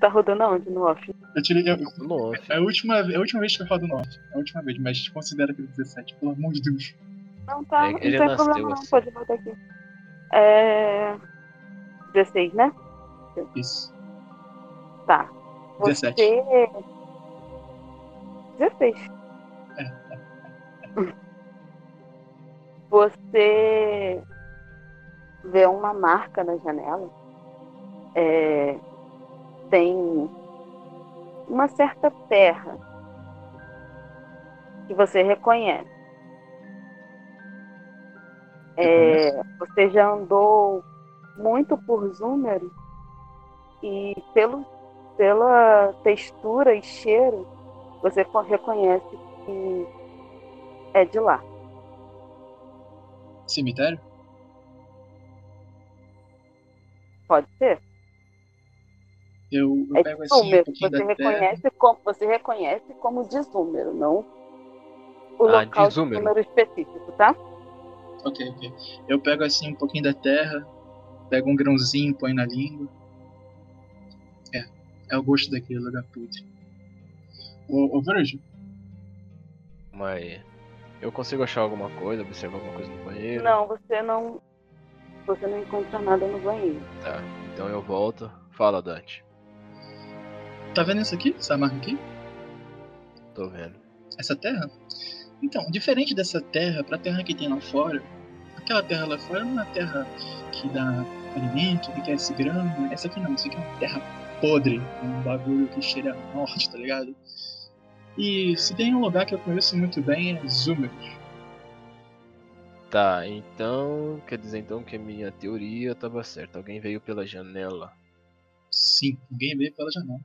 Tá rodando aonde no off? Eu tirei. Eu, Nossa. é, a última, é a última vez que eu rodo no off. É a última vez, mas considera aquele 17, pelo amor de Deus. Não, tá, É, não tem problema não, assim. pode voltar aqui. É... 16, né? Isso. Tá. 17. Você... 16. Você vê uma marca na janela. É... Tem uma certa terra que você reconhece. É, você já andou muito por Zúmero e pelo, pela textura e cheiro você co- reconhece que é de lá. Cemitério? Pode ser? Eu, eu É pego de assim um Você terra. reconhece, como, você reconhece como de Zúmero, não o Ah, local de. Zúmero específico, tá? Ok, ok. Eu pego assim um pouquinho da terra, pego um grãozinho, põe na língua. É, é o gosto daquele lugar podre. Ô, ô Virgil, Mas eu consigo achar alguma coisa, observar alguma coisa no banheiro? Não, você não. Você não encontra nada no banheiro. Tá, então eu volto. Fala, Dante. tá vendo isso aqui? Essa marca aqui? Tô vendo. Essa terra? Então, diferente dessa terra, pra terra que tem lá fora, aquela terra lá fora é uma terra que dá alimento, que cresce grama. Essa aqui não, isso aqui é uma terra podre, um bagulho que cheira a morte, tá ligado? E se tem um lugar que eu conheço muito bem é Zúmero. Tá, então. Quer dizer então que a minha teoria tava certa. Alguém veio pela janela. Sim, ninguém vê pela janela.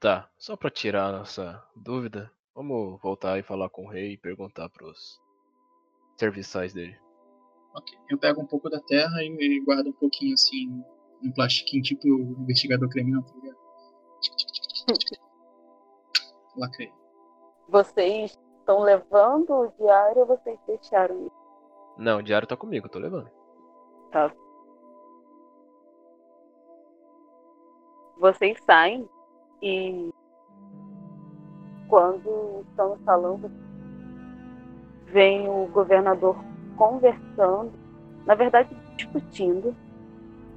Tá, só pra tirar a nossa dúvida, vamos voltar e falar com o rei e perguntar pros serviçais dele. Ok. Eu pego um pouco da terra e, guardo um pouquinho assim, um plastiquinho, tipo o investigador criminal, tá ligado? Lacrei. Vocês estão levando o diário ou vocês deixaram isso? Não, o diário tá comigo, tô levando. Vocês saem e quando estão no salão, vem o governador conversando, na verdade discutindo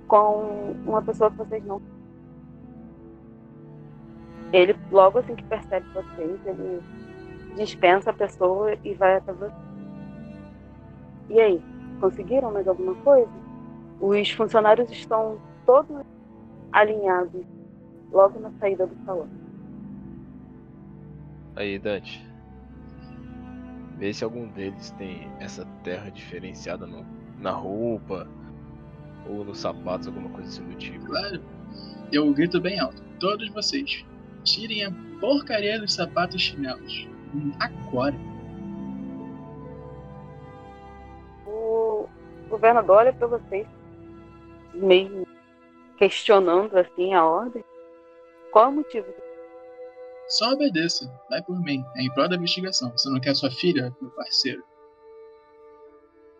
com uma pessoa que vocês não. Ele, logo assim que percebe vocês, ele dispensa a pessoa e vai até você. E aí, conseguiram mais alguma coisa? Os funcionários estão todos alinhados logo na saída do salão. Aí, Dante. Vê se algum deles tem essa terra diferenciada no, na roupa ou nos sapatos, alguma coisa assim do tipo. Claro. Eu grito bem alto. Todos vocês, tirem a porcaria dos sapatos e chinelos. Agora. O governador olha para vocês, meio questionando assim a ordem. Qual é o motivo? Só obedeça. Vai por mim. É em prol da investigação. Você não quer sua filha, meu parceiro?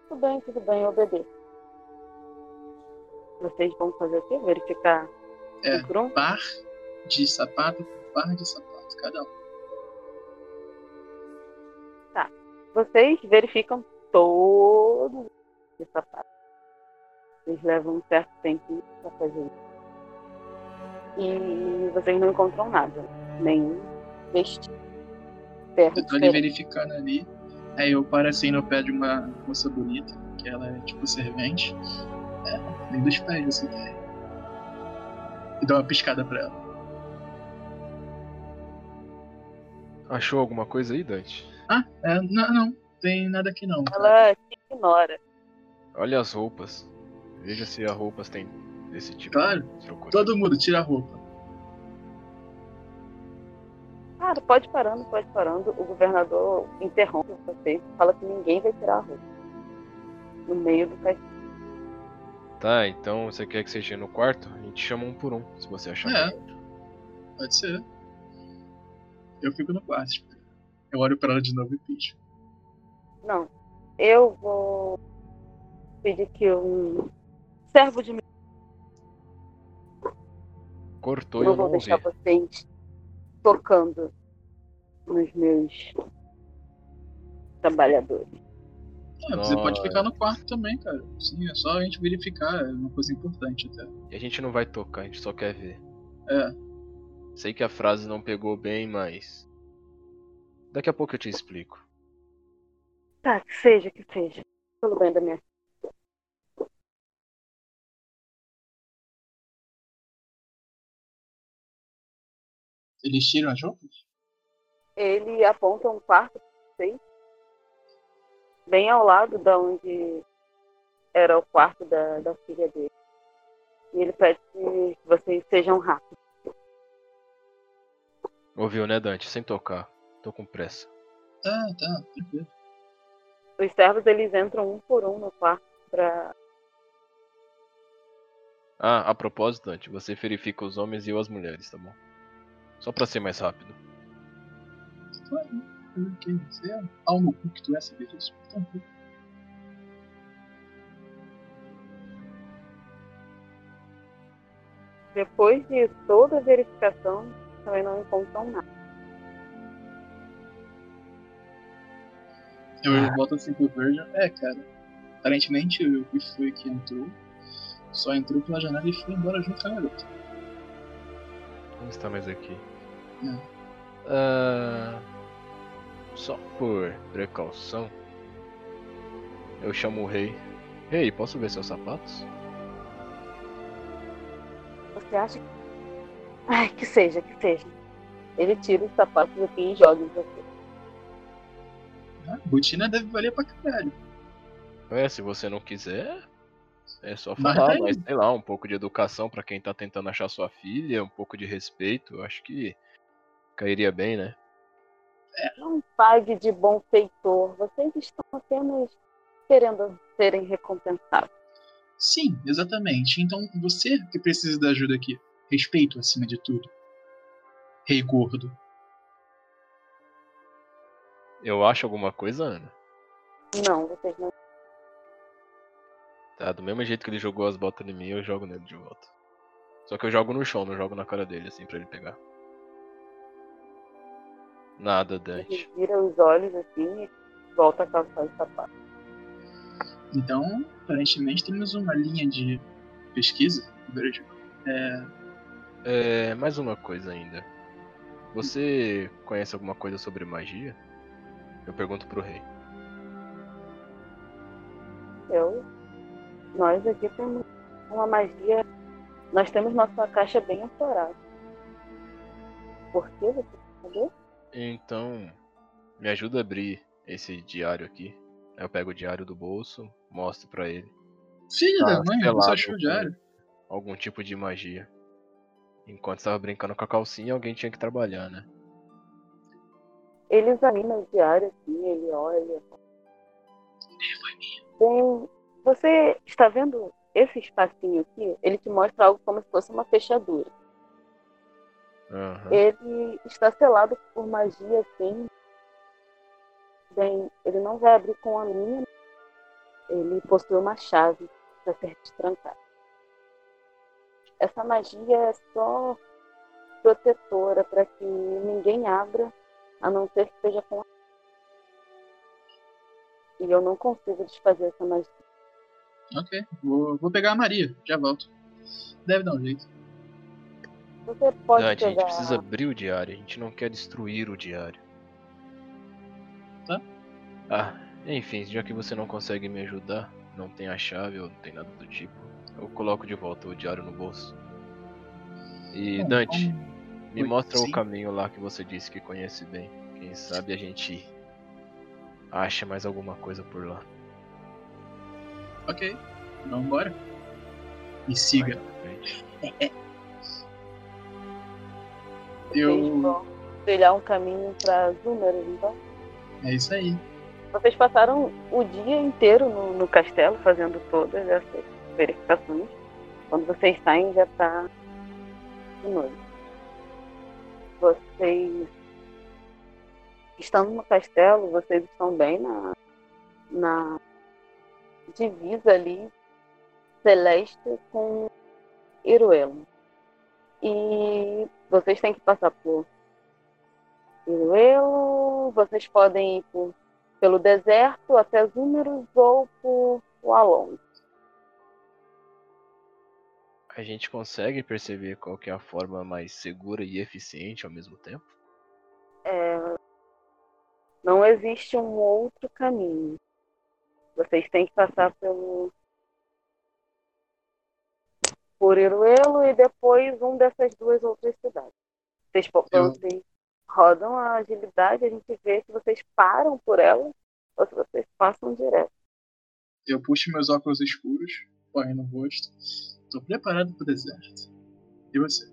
Tudo bem, tudo bem, eu obedeço. Vocês vão fazer o quê? Verificar É, um par de sapato por par de sapato, cada um. Vocês verificam todos os sapatos. Vocês levam um certo tempo para fazer isso. E vocês não encontram nada. Nenhum vestido. Ferro Eu tô ali verificando ali. Aí eu paro assim no pé de uma moça bonita, que ela é tipo servente. É, nem dos pés assim. E dou uma piscada pra ela. Achou alguma coisa aí, Dante? Ah, é, não, não. Tem nada aqui não. Ela te ignora. Olha as roupas. Veja se as roupas têm desse tipo. Claro. de. Todo mundo tira a roupa. Cara, pode parando, pode parando. O governador interrompe vocês e fala que ninguém vai tirar a roupa. No meio do castelo. Tá, então você quer que seja no quarto? A gente chama um por um, se você achar É. Pode ser. Eu fico no quarto. tipo, Eu olho pra ela de novo e picho. Não. Eu vou pedir que um servo de mim. Cortou e Eu eu vou não deixar vocês tocando nos meus trabalhadores. É, você pode ficar no quarto também, cara. Sim, é só a gente verificar. É uma coisa importante até. E a gente não vai tocar, a gente só quer ver. É. Sei que a frase não pegou bem, mas. Daqui a pouco eu te explico. Tá, que seja, que seja. Pelo bem da minha Eles tiram as roupas? Ele aponta um quarto vocês, bem ao lado da onde era o quarto da, da filha dele. E ele pede que vocês sejam rápidos. Ouviu, né, Dante? Sem tocar. Tô com pressa. Tá, tá, tranquilo. Os servos eles entram um por um no quarto pra. Ah, a propósito, Dante, você verifica os homens e eu as mulheres, tá bom? Só pra ser mais rápido. Claro, né? Quem você é? Pau no cu que tu é saber disso. Tranquilo. Depois de toda a verificação, também não encontram nada. Eu volto assim pro Virgil. É, cara. Aparentemente o que foi que entrou. Só entrou pela janela e foi embora junto com a garota. Não está mais aqui. Não. Ah, só por precaução, eu chamo o rei. Rei, posso ver seus sapatos? Você acha que. Ai, que seja, que seja. Ele tira os sapatos aqui e joga em você. Ah, botina deve valer pra caralho. É, se você não quiser, é só Mas falar, tem. mas sei lá, um pouco de educação pra quem tá tentando achar sua filha, um pouco de respeito, eu acho que cairia bem, né? Não pague de bom feitor. Vocês estão apenas querendo serem recompensados. Sim, exatamente. Então você que precisa da ajuda aqui. Respeito acima de tudo. Rei gordo. Eu acho alguma coisa, Ana? Não, vocês não. Tá, do mesmo jeito que ele jogou as botas em mim, eu jogo nele de volta. Só que eu jogo no chão, não jogo na cara dele, assim, pra ele pegar. Nada, Ele Dante. vira os olhos assim e volta a calçar os sapatos. Então, aparentemente temos uma linha de pesquisa. Virgil. É, É, mais uma coisa ainda. Você conhece alguma coisa sobre magia? Eu pergunto pro rei. Eu, nós aqui temos uma magia. Nós temos nossa caixa bem aflorada. Por que você quer saber? Então, me ajuda a abrir esse diário aqui. Eu pego o diário do bolso, mostro pra ele. filha Tá da mãe, você achou o diário? Algum tipo de magia. Enquanto estava brincando com a calcinha, alguém tinha que trabalhar, né? Ele examina o diário assim, ele olha. Bem, você está vendo esse espacinho aqui? Ele te mostra algo como se fosse uma fechadura. Aham. Ele está selado por magia, assim. Bem, ele não vai abrir com a minha. Ele possui uma chave para ser destrancado. Essa magia é só protetora para que ninguém abra, a não ser que seja com a... E eu não consigo desfazer essa magia. Ok, vou, vou pegar a Maria, já volto. Deve dar um jeito. Você pode Dante, a gente precisa abrir o diário, a gente não quer destruir o diário. Tá. Ah, enfim, já que você não consegue me ajudar, não tem a chave ou não tem nada do tipo, eu coloco de volta o diário no bolso. E Dante, vamos- me mostra sim. o caminho lá que você disse que conhece bem. Quem sabe a gente acha mais alguma coisa por lá. Ok, vamos embora. Me siga. Eu. trilhar um caminho para Zúmeros, então. É isso aí. Vocês passaram o dia inteiro no, no castelo fazendo todas essas verificações. Quando vocês saem já está de noite. Vocês estando no castelo, vocês estão bem na, na divisa ali celeste com Iruelo. E vocês têm que passar por Iruelo, vocês podem ir por pelo deserto até Zúmeros ou por Walon. A gente consegue perceber qual que é a forma mais segura e eficiente ao mesmo tempo? É, não existe um outro caminho. Vocês têm que passar pelo por Iruelo e depois um dessas duas outras cidades. Vocês, Eu- vocês rodam a agilidade, a gente vê se vocês param por ela ou se vocês passam direto. Eu puxo meus óculos escuros, põe no rosto. Tô preparado pro deserto. E você?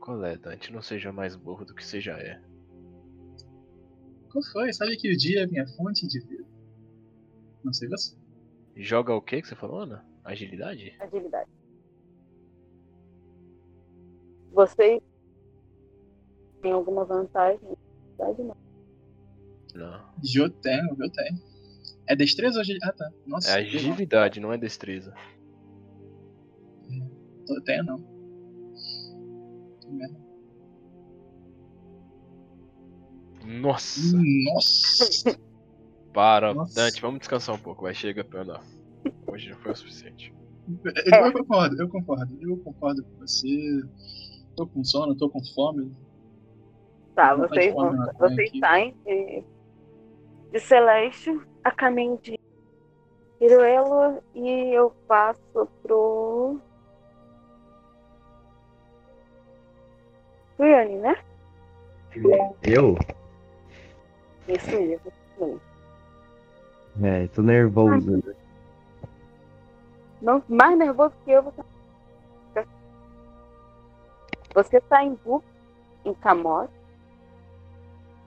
Qual é, Dante? Não seja mais burro do que você já é. Qual foi? Sabe que o dia é minha fonte de vida? Não sei você. Joga o que que você falou, Ana? Agilidade? Agilidade. Vocês têm alguma vantagem? Agilidade não. Não. Eu tenho, eu tenho. É destreza ou agilidade? Ah, tá. Nossa, É agilidade, não é destreza. eu tenho não. Nossa! Nossa! Para, Nossa. Dante, vamos descansar um pouco. Vai, chega pra andar. Hoje já foi o suficiente. Eu concordo, eu concordo. Eu concordo com você. Tô com sono, tô com fome. Tá, Não vocês, vão, vocês aqui. saem de, de Celeste a caminho de Iruelo e eu passo pro. Friane, né? Eu? Isso aí. você. É, tô nervoso. né? Não, mais nervoso que eu, você. Você tá em Bu, em Camós.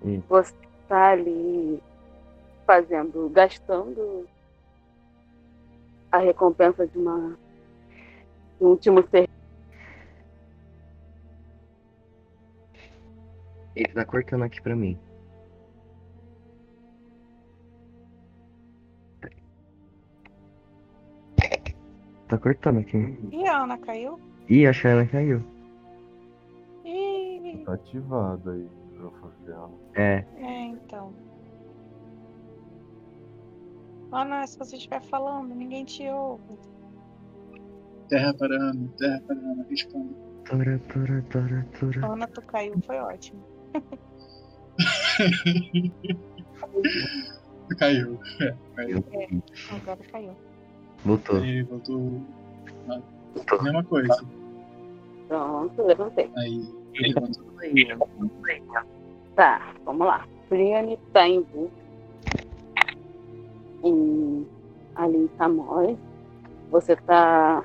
Hum. Você tá ali fazendo, gastando a recompensa de uma de um último ser. Ele tá cortando aqui pra mim. Tá cortando aqui. E a Ana caiu? Ih, a Shayla caiu. Ih, Tá ativado aí, o Fabiano. É, é, então. Ana, se você estiver falando, ninguém te ouve. Terra parando, terra parando, responda. tora, tora, tora, tora. Ana, tu caiu, foi ótimo. Caiu. É, caiu. Agora caiu. Voltou. Aí voltou. Ah, mesma coisa. Pronto, levantei. Aí ele levantou. Tá, vamos lá. Friane tá em em, ali em Camós. Você tá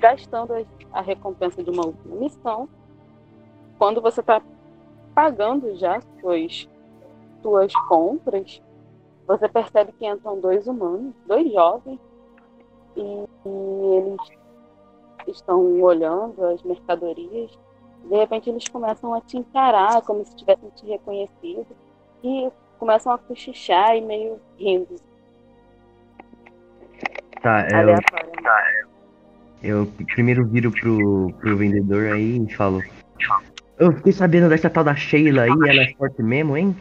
gastando a, a recompensa de uma última missão. Quando você tá pagando já suas, suas compras, você percebe que entram dois humanos, dois jovens, e, e eles estão olhando as mercadorias, de repente eles começam a te encarar como se tivessem te reconhecido e começam a cochichar e meio rindo. Tá, eu, aleatoriamente. eu primeiro viro pro, pro vendedor aí e falo. Eu fiquei sabendo dessa tal da Sheila aí, ela é forte mesmo, hein?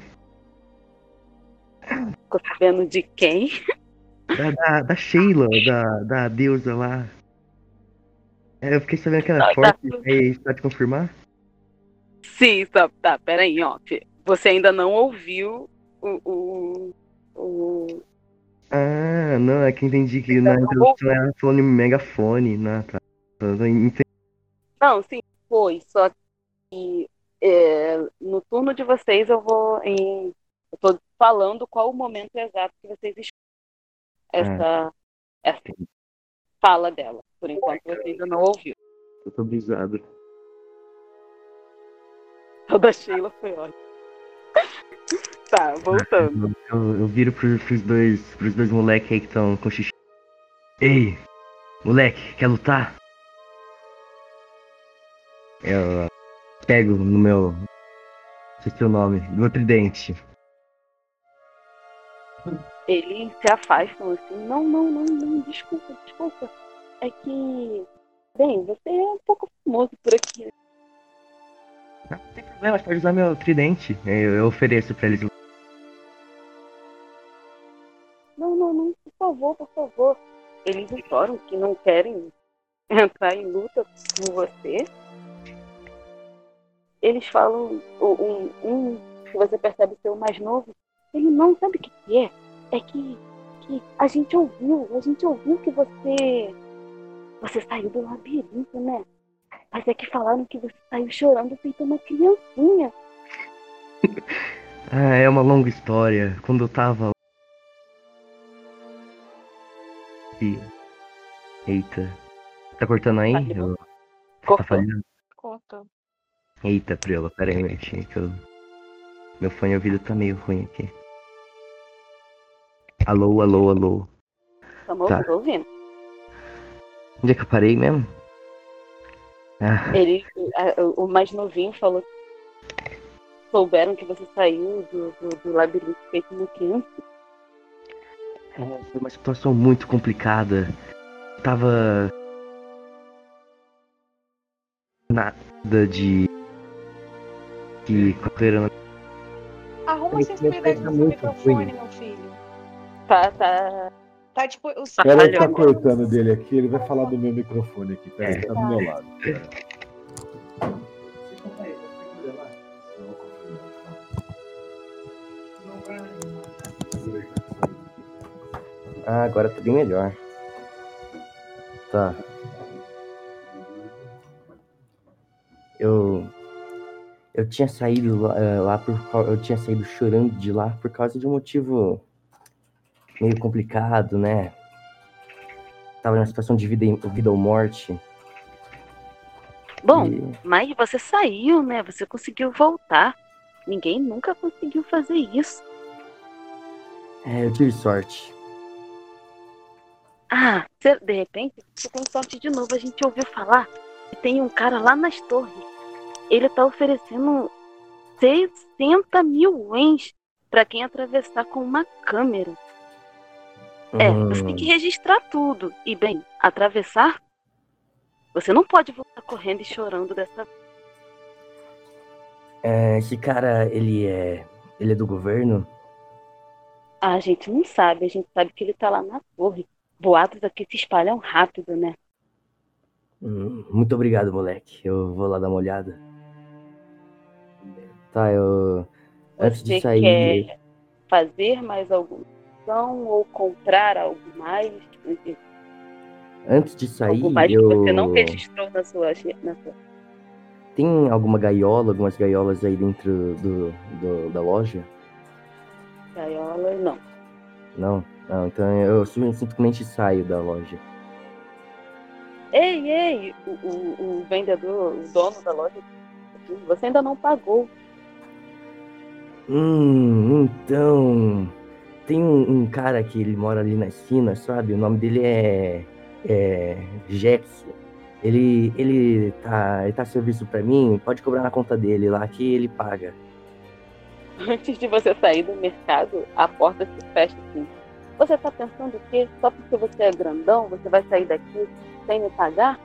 Ficou sabendo de quem? Da, da, da Sheila, da, da deusa lá. É, eu fiquei sabendo que ela Tá, é forte, tá. aí pode confirmar? Sim, tá, tá, peraí, ó. Você ainda não ouviu o. o, o... Ah, não, é que entendi que na introdução ela falou em megafone, né? Tá. Tô Não, sim, foi. Só que é, no turno de vocês eu vou em. Eu tô falando qual o momento exato que vocês escutam essa, essa fala dela. Por enquanto você ainda não ouviu. Eu tô brisado. O da Sheila foi ótimo. tá, voltando. Eu, eu, viro pro, pros dois, pros dois moleques aí que estão com xixi. Ei, moleque, quer lutar? Eu pego no meu. Não sei seu nome, no meu tridente. Eles se afastam assim. Não, não, não, não, desculpa, desculpa. É que. Bem, você é um pouco famoso por aqui. Não tem problema, pode usar meu tridente. Eu, eu ofereço pra eles. Não, não, não, por favor, por favor. Eles imploram que não querem entrar em luta com você. Eles falam, um, um que você percebe ser o mais novo, ele não sabe o que que é. É que, que a gente ouviu, a gente ouviu que você. Você saiu do labirinto, né? Mas é que falaram que você saiu chorando feito uma criancinha. Ah, é uma longa história. Quando eu tava. Eita. Tá cortando aí? Falhou. Eu- Tá falhando? Conta. Eita, Priola, pera aí, gente, que eu... Meu fone de ouvido tá meio ruim aqui. Alô, alô, alô. Estamos Tá. ouvindo. Onde é que eu parei mesmo? Ah, Ele, a- o mais novinho falou que souberam que você saiu do, do, do labirinto feito uma criança. é, foi uma situação muito complicada. Tava. Nada de. De. Arruma sensibilidade no seu muito microfone, ruim. meu filho. Tá, tá. Tá tipo. O Peraí, tá cortando dele aqui, ele vai falar do meu microfone aqui. Peraí, tá do meu lado. Pera. Ah, agora tá bem melhor. Tá. Eu. Eu tinha saído lá, eh, lá por Eu tinha saído chorando de lá por causa de um motivo meio complicado, né? Tava numa situação de vida, vida ou morte. Bom, E- mas você saiu, né? Você conseguiu voltar. Ninguém nunca conseguiu fazer isso. é, eu tive sorte. Ah, cê- de repente, você tem sorte de novo. A gente ouviu falar que tem um cara lá nas torres. Ele tá oferecendo 60 mil ens pra quem atravessar com uma câmera. É, você tem que registrar tudo. E bem, atravessar. Você não pode voltar correndo e chorando dessa é, esse cara, ele é. Ele é do governo? Ah, a gente não sabe, a gente sabe que ele tá lá na torre. Boatos aqui se espalham rápido, né? Hum, muito obrigado, moleque. Eu vou lá dar uma olhada. Tá, eu. Antes Você de sair. quer fazer mais alguma ou comprar algo mais? Antes de sair, algo mais eu. que você não registrou na sua, na sua. Tem alguma gaiola, algumas gaiolas aí dentro do, do- da loja? gaiola? Não. Não? Não, então eu simplesmente saio da loja. Ei, ei! O, o, o vendedor, o dono da loja, você ainda não pagou. Hum, então. Tem um, um cara que ele mora ali na esquina, sabe? O nome dele é. É. Ele, ele tá, ele tá serviço pra mim, pode cobrar na conta dele lá que ele paga. Antes de você sair do mercado, a porta se fecha assim. Você tá pensando que só porque você é grandão, você vai sair daqui sem me pagar?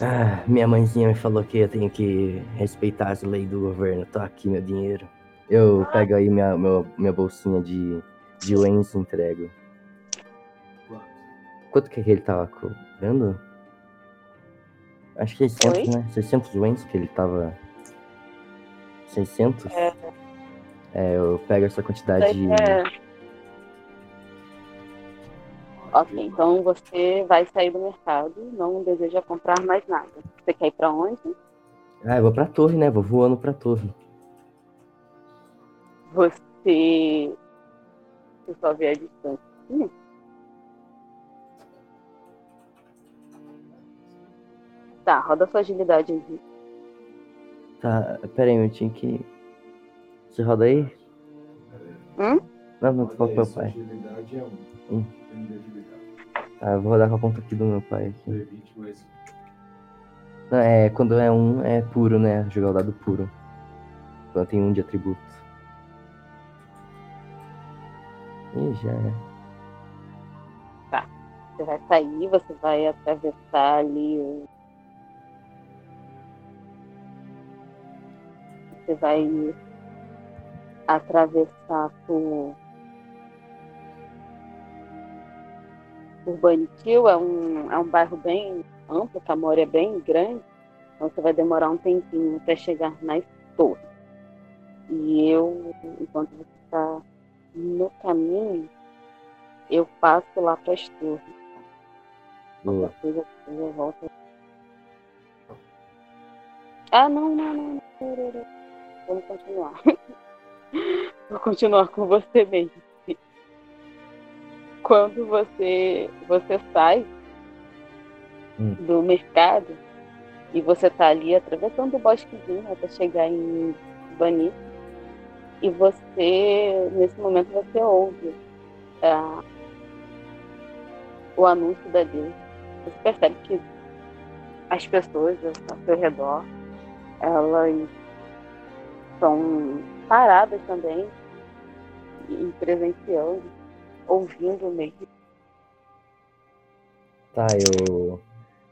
Ah, minha mãezinha me falou que eu tenho que respeitar as leis do governo. Tô aqui meu dinheiro. Eu pego aí minha, meu, minha bolsinha de, de Wens e entrego. Quanto que ele tava cobrando? Acho que 600, Oi? né? 600 Wens que ele tava... 600? É. É, eu pego essa quantidade... É- Ok, então você vai sair do mercado, não deseja comprar mais nada. Você quer ir pra onde? Ah, eu vou pra torre, né? Vou voando pra torre. Você. Você só vê a distância. Tá, roda sua agilidade aí. Tá, pera aí, eu tinha que... Você roda aí? Hum? Não, não, tô falando com meu pai. Agilidade é um. Hum. Tá, eu vou rodar com a conta aqui do meu pai. Aqui. D20 mais Não, é, quando é um, é puro, né? Jogar o dado puro. Quando tem um de atributo. Ih, já é. Você vai sair, você vai atravessar ali o. Você vai atravessar por. Por é um, é um bairro bem amplo, Camori é bem grande, então você vai demorar um tempinho até chegar nas torres. E eu, enquanto você no caminho, eu passo lá para as torres. Boa. Coisa, eu volto. Ah, não, não, não. não. Vamos continuar. Vou continuar com você mesmo. Quando você, você sai Hum. do mercado e você tá ali atravessando o bosquezinho até chegar em Bani e você, nesse momento, você ouve ah, o anúncio da Deus. Você percebe que as pessoas ao seu redor, elas estão paradas também e presenciando, ouvindo mesmo. Tá, eu.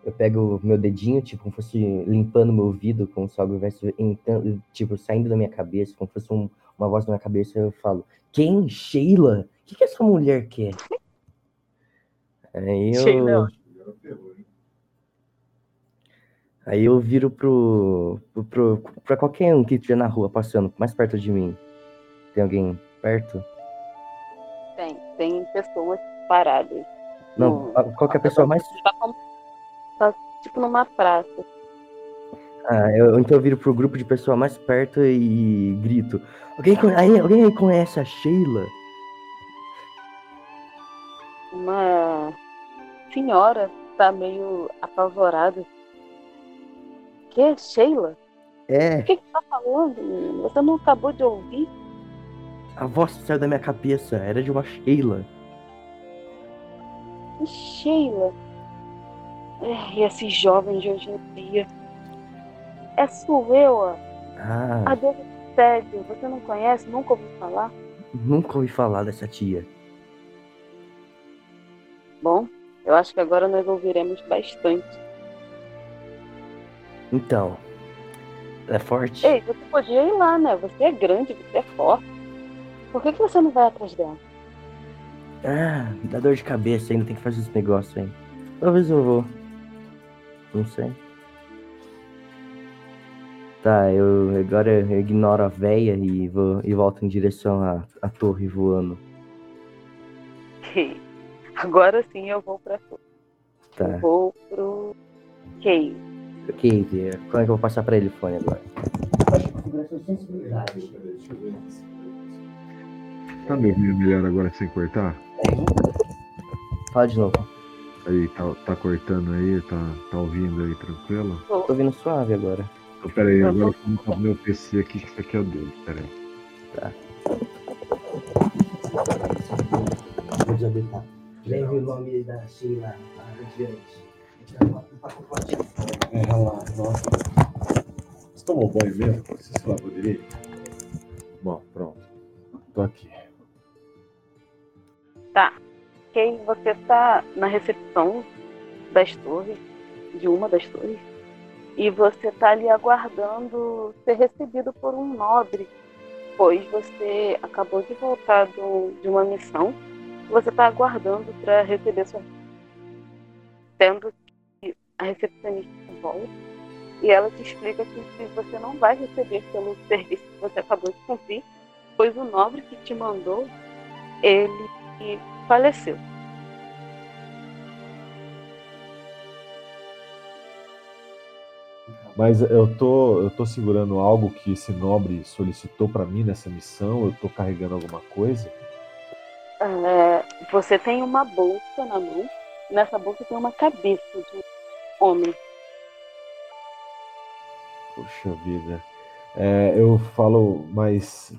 Eu pego meu dedinho, tipo, como fosse limpando meu ouvido, como se algo estivesse tipo, saindo da minha cabeça, como se fosse um- uma voz na minha cabeça, eu falo, quem? Sheila? O que, que essa mulher quer? Aí eu. Sheila. Aí eu viro pro, pro, pro, pra qualquer um que estiver na rua passando, mais perto de mim. Tem alguém perto? Tem, tem pessoas paradas. Não, no- qualquer pessoa mais. Tá, tá tipo numa praça. Ah, eu, então eu viro pro grupo de pessoa mais perto e grito. Alguém, aí, alguém aí conhece a Sheila? Uma senhora tá meio apavorada. Que, Sheila? É, O que que tá falando? Você não acabou de ouvir? a voz saiu da minha cabeça era de uma Sheila. Que Sheila? É, e esses jovens de hoje em dia. É Sueua, Ah, a deusa do tédio. Você não conhece? Nunca ouviu falar? nunca ouvi falar dessa tia. Bom, eu acho que agora nós ouviremos bastante. Então, ela é forte? Ei, você podia ir lá, né? Você é grande, você é forte. Por que, que você não vai atrás dela? Ah, dá dor de cabeça ainda, tem que fazer esse negócio aí. Talvez eu vou. Não sei. Tá, eu agora eu ignoro a véia e vou e volto em direção à, à torre voando. Agora sim eu vou pra Eu Tá. vou pro Cave. Ok, Via. Como é que eu vou passar pra ele o fone agora? Peraí, deixa eu ver. Tá me ouvindo melhor agora sem cortar? Fala de novo. Aí, tá, tá cortando aí, tá, tá ouvindo aí tranquilo? Tô ouvindo suave agora. Então, peraí, Eu agora vou- eu vou montar o meu PC aqui, que isso aqui é o dele, peraí. Vou desabitar. Leve o nome da Sheila adiante. É, lá, nossa. Você tomou banho mesmo? Você se lavou direito? Bom, pronto. Tô aqui. Tá. Ok, você está na recepção das torres, de uma das torres, e você está ali aguardando ser recebido por um nobre, pois você acabou de voltar do, de uma missão, você está aguardando para receber sua. Tendo que a recepcionista volta e ela te explica que você não vai receber pelo serviço que você acabou de cumprir, pois o nobre que te mandou, ele faleceu. Mas eu tô, eu tô segurando algo que esse nobre solicitou para mim nessa missão. Eu tô carregando alguma coisa. É, você tem uma bolsa na mão. Nessa bolsa tem uma cabeça de homem. Poxa vida. É, eu falo, mas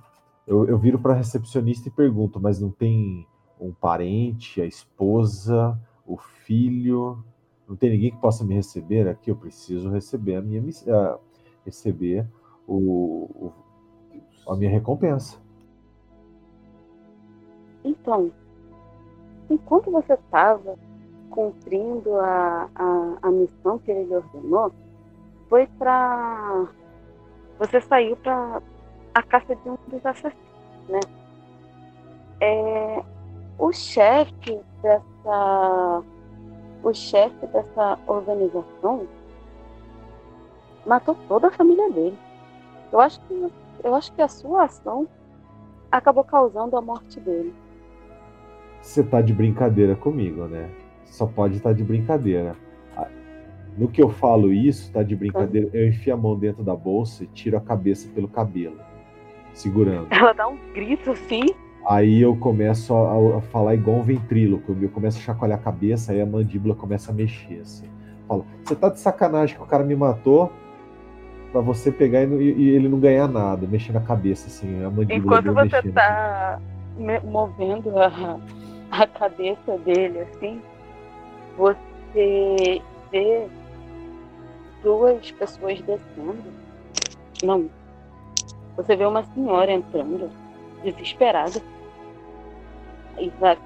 eu, eu viro para recepcionista e pergunto, mas não tem um parente, a esposa, o filho? Não tem ninguém que possa me receber aqui? Eu preciso receber a minha uh, receber o, o, a minha recompensa. Então, enquanto você estava cumprindo a, a, a missão que ele ordenou, foi para. Você saiu para a caça de um dos assassinos, né? É, o chefe dessa o chefe dessa organização matou toda a família dele. Eu acho que eu acho que a sua ação acabou causando a morte dele. Você tá de brincadeira comigo, né? Só pode estar tá de brincadeira. No que eu falo isso, tá de brincadeira, eu enfio a mão dentro da bolsa e tiro a cabeça pelo cabelo, segurando. Ela dá um grito assim. Aí eu começo a, a, falar igual um ventríloco, eu começo a chacoalhar a cabeça, aí a mandíbula começa a mexer, assim. Falo, você tá de sacanagem que o cara me matou para você pegar e, e, ele não ganhar nada, mexendo a cabeça, assim, a mandíbula Enquanto você mexendo, tá movendo a, a cabeça dele, assim, você vê duas pessoas descendo. Não. Você vê uma senhora entrando, desesperada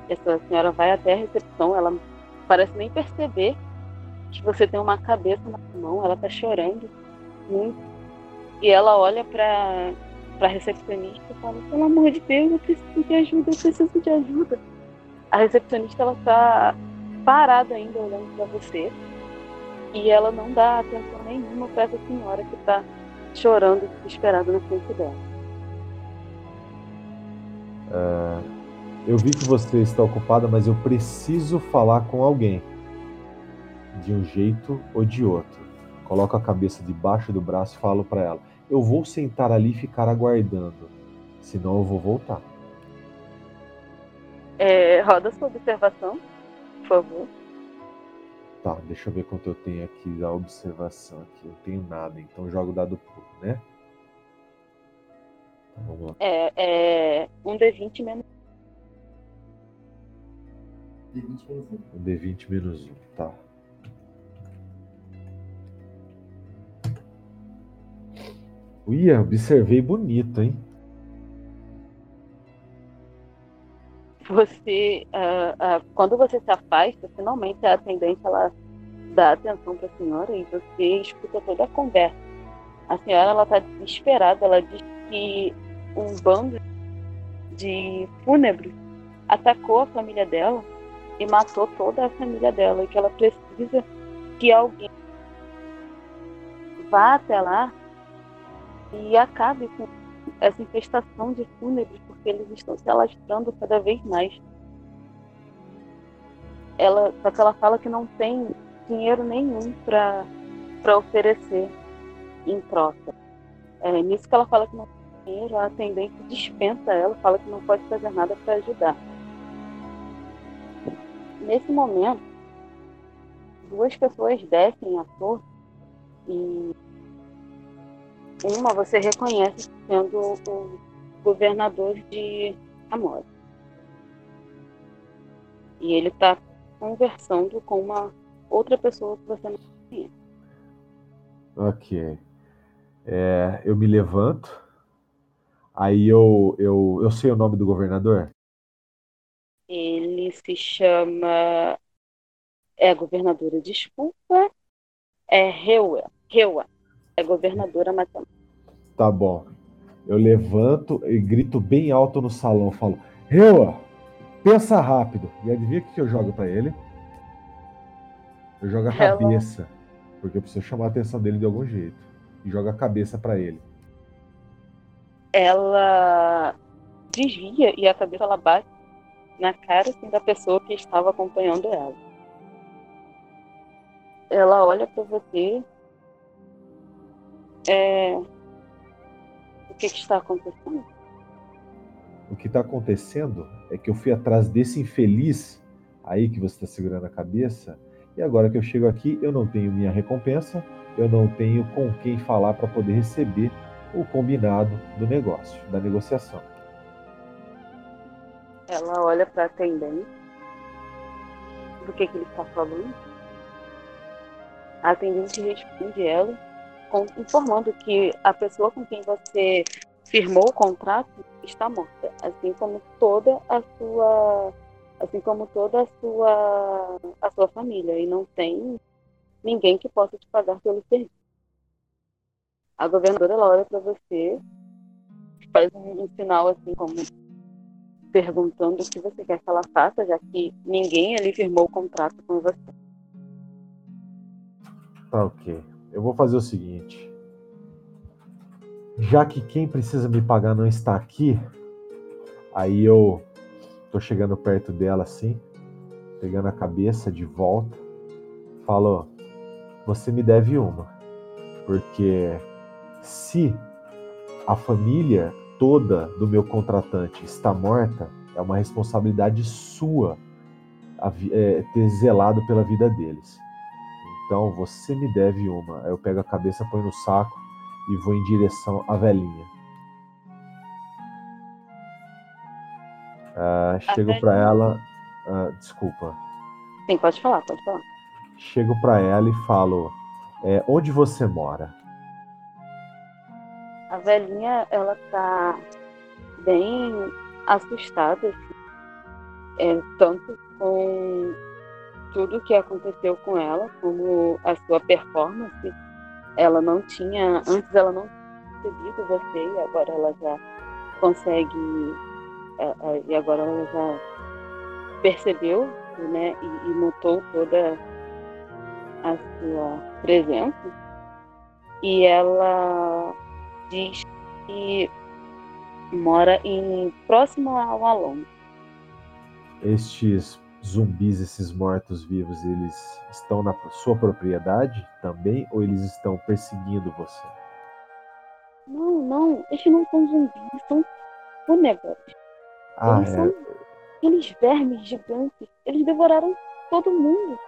essa senhora vai até a recepção, ela parece nem perceber que você tem uma cabeça na mão, ela tá chorando muito. E ela olha para para recepcionista e fala: "Pelo amor de Deus, eu preciso de ajuda, eu preciso de ajuda". A recepcionista ela tá parada ainda olhando para você. E ela não dá atenção nenhuma para essa senhora que está chorando desesperada na frente dela. Uh, eu vi que você está ocupada, mas eu preciso falar com alguém. De um jeito ou de outro. Coloco a cabeça debaixo do braço e falo para ela: Eu vou sentar ali e ficar aguardando. Senão eu vou voltar. É, roda sua observação, por favor. Tá, deixa eu ver quanto eu tenho aqui da observação. Aqui. Eu não tenho nada, então jogo dado puro, né? Então, vamos lá. É, é um D20 menos D20 menos 1. Um D20 menos 1, tá. Uia, observei bonito, hein? Você, uh, uh, quando você se afasta, finalmente a atendente ela dá atenção para a senhora e você escuta toda a conversa. A senhora ela está desesperada, ela diz que um bando de fúnebres atacou a família dela e matou toda a família dela e que ela precisa que alguém vá até lá e acabe com essa infestação de fúnebres porque eles estão se alastrando cada vez mais. Ela, só que ela fala que não tem dinheiro nenhum para oferecer em troca. É nisso que ela fala que não tem dinheiro, a atendente dispensa ela, fala que não pode fazer nada para ajudar. Nesse momento, duas pessoas descem a torre e uma você reconhece sendo o governador de Amora. E ele está conversando com uma outra pessoa que você não conhece. Ok. É, eu me levanto. Aí eu, eu, eu sei o nome do governador? Ele se chama. É governadora, desculpa. É Reua. Reua. É governadora matemática. Tá bom. Eu levanto e grito bem alto no salão. Falo: Reua, pensa rápido. E adivinha o que eu jogo para ele? Eu jogo a Ela- cabeça. Porque eu preciso chamar a atenção dele de algum jeito. E jogo a cabeça para ele. Ela desvia e a cabeça ela bate na cara assim, da pessoa que estava acompanhando ela. Ela olha para você. É... O que, que está acontecendo? O que está acontecendo é que eu fui atrás desse infeliz aí que você está segurando a cabeça. E agora que eu chego aqui, eu não tenho minha recompensa, eu não tenho com quem falar para poder receber o combinado do negócio, da negociação. Ela olha para atendente. Do que, que ele está falando? A atendente responde ela, informando que a pessoa com quem você firmou o contrato está morta, assim como toda a sua, assim como toda a sua, a sua família, e não tem ninguém que possa te pagar pelo serviço. A governadora ela olha para você, faz um sinal assim como perguntando o que você quer que ela faça, já que ninguém ali firmou o contrato com você. Tá ok. Eu vou fazer o seguinte. Já que quem precisa me pagar não está aqui, aí eu tô chegando perto dela assim, pegando a cabeça de volta, falo: Você me deve uma. Porque se a família toda do meu contratante está morta, é uma responsabilidade sua é, ter zelado pela vida deles. Então você me deve uma. Aí eu pego a cabeça, põe no saco e vou em direção à velhinha. Ah, chego velhinha? ela. ah, desculpa. Sim, pode falar, pode falar. Chego pra ela e falo: é, Onde você mora? A velhinha, ela tá bem assustada, assim, é, tanto com tudo que aconteceu com ela, como a sua performance. Ela não tinha, antes ela não percebido você, e agora ela já consegue, é, é, e agora ela já percebeu, né, e, e notou toda a sua presença. E ela diz que mora em próximo ao Alon. Estes zumbis, esses mortos-vivos, eles estão na sua propriedade também ou eles estão perseguindo você? Não, não, eles não são zumbis, são fúnebres. Ah, eles é. são aqueles vermes gigantes. Eles devoraram todo mundo.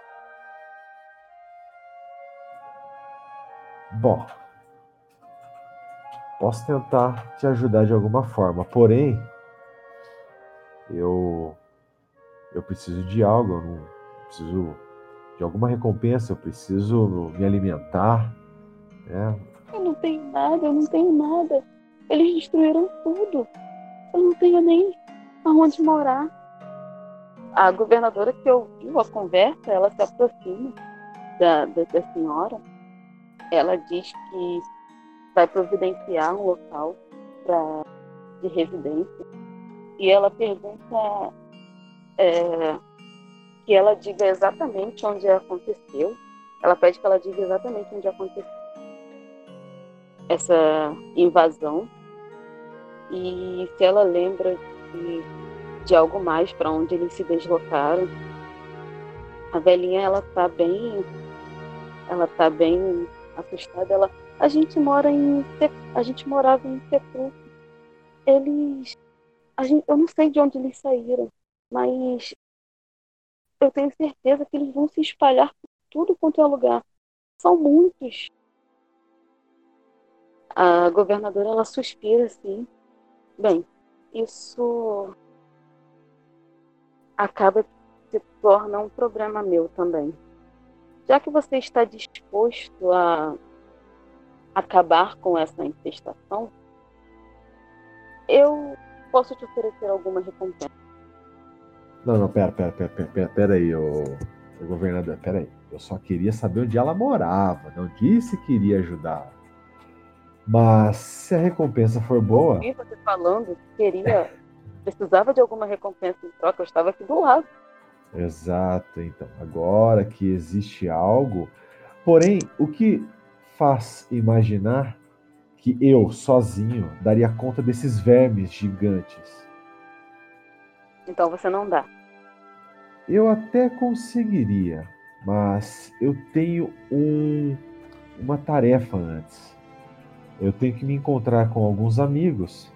Bom, posso tentar te ajudar de alguma forma, porém, eu eu preciso de algo, eu não preciso de alguma recompensa, eu preciso me alimentar, né? Eu não tenho nada, eu não tenho nada. Eles destruíram tudo. Eu não tenho nem aonde morar. A governadora que ouviu a conversa, ela se aproxima da, da, da senhora. Ela diz que vai providenciar um local pra, de residência. E ela pergunta é, que ela diga exatamente onde aconteceu. Ela pede que ela diga exatamente onde aconteceu essa invasão e se ela lembra de, de algo mais para onde eles se deslocaram. A velhinha ela tá bem, ela tá bem assustada. Ela, a gente mora em, a gente morava em Sepulcro. Eles, a gente, eu não sei de onde eles saíram, mas eu tenho certeza que eles vão se espalhar por tudo quanto é lugar. São muitos. A governadora ela suspira assim. Bem, isso acaba se torna um problema meu também. já que você está disposto a acabar com essa infestação, eu posso te oferecer alguma recompensa. Não, não, pera, pera, pera, pera, pera, pera aí, ô, ô governador, pera aí. Eu só queria saber onde ela morava, não disse que iria ajudar. Mas se a recompensa for boa. Eu vi você falando que queria, precisava de alguma recompensa em troca, eu estava aqui do lado. Exato, então. Agora que existe algo. Porém, o que faz imaginar que eu, sozinho, daria conta desses vermes gigantes? Então você não dá. Eu até conseguiria, mas eu tenho um, uma tarefa antes. Eu tenho que me encontrar com alguns amigos.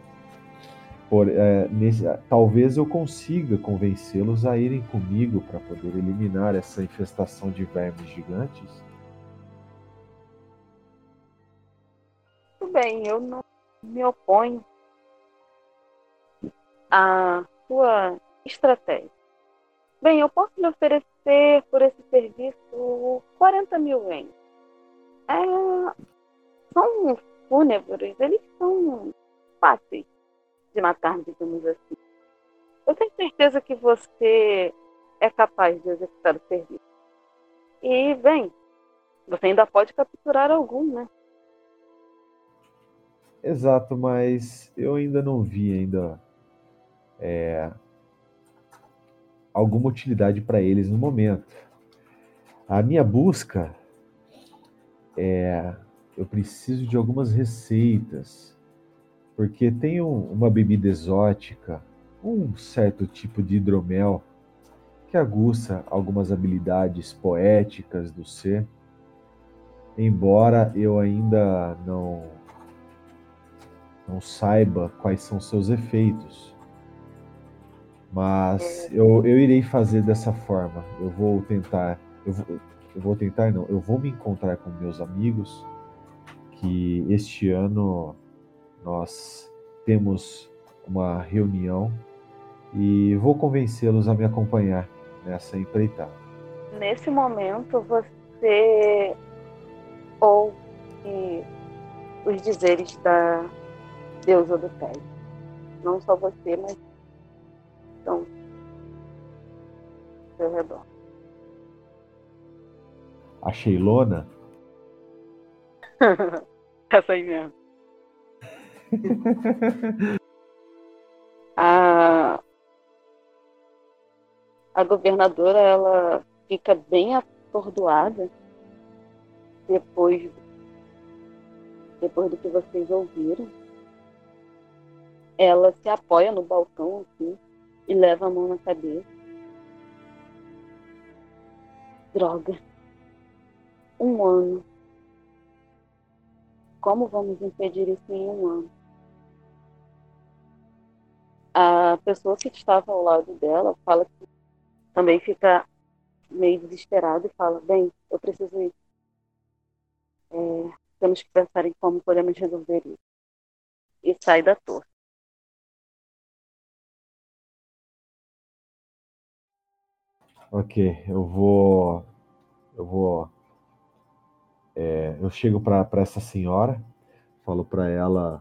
Por, é, nesse, talvez eu consiga convencê-los a irem comigo para poder eliminar essa infestação de vermes gigantes. Bem, eu não me oponho à sua estratégia. Bem, eu posso lhe oferecer por esse serviço 40 mil ienes. É, são fúnebres, eles são fáceis de matar, digamos assim. Eu tenho certeza que você é capaz de executar o serviço. E, bem, você ainda pode capturar algum, né? Exato, mas eu ainda não vi ainda é, alguma utilidade para eles no momento. A minha busca é eu preciso de algumas receitas, porque tem um, uma bebida exótica, um certo tipo de hidromel que aguça algumas habilidades poéticas do ser, embora eu ainda não não saiba quais são seus efeitos. Mas eu, eu irei fazer dessa forma. Eu vou tentar. Eu vou, eu vou tentar, não. Eu vou me encontrar com meus amigos. Que este ano nós temos uma reunião e vou convencê-los a me acompanhar nessa empreitada. Nesse momento, você ouve os dizeres da deusa do tédio. Não só você, mas estão ao seu redor. A Sheilona? Essa aí mesmo. a, a governadora ela fica bem atordoada depois depois do que vocês ouviram. Ela se apoia no balcão assim e leva a mão na cabeça. Droga. Um ano. Como vamos impedir isso em um ano? A pessoa que estava ao lado dela fala que também fica meio desesperada e fala: Bem, eu preciso ir. É, temos que pensar em como podemos resolver isso. E sai da torre. Ok, eu vou. Eu vou. É, eu chego para essa senhora, falo para ela: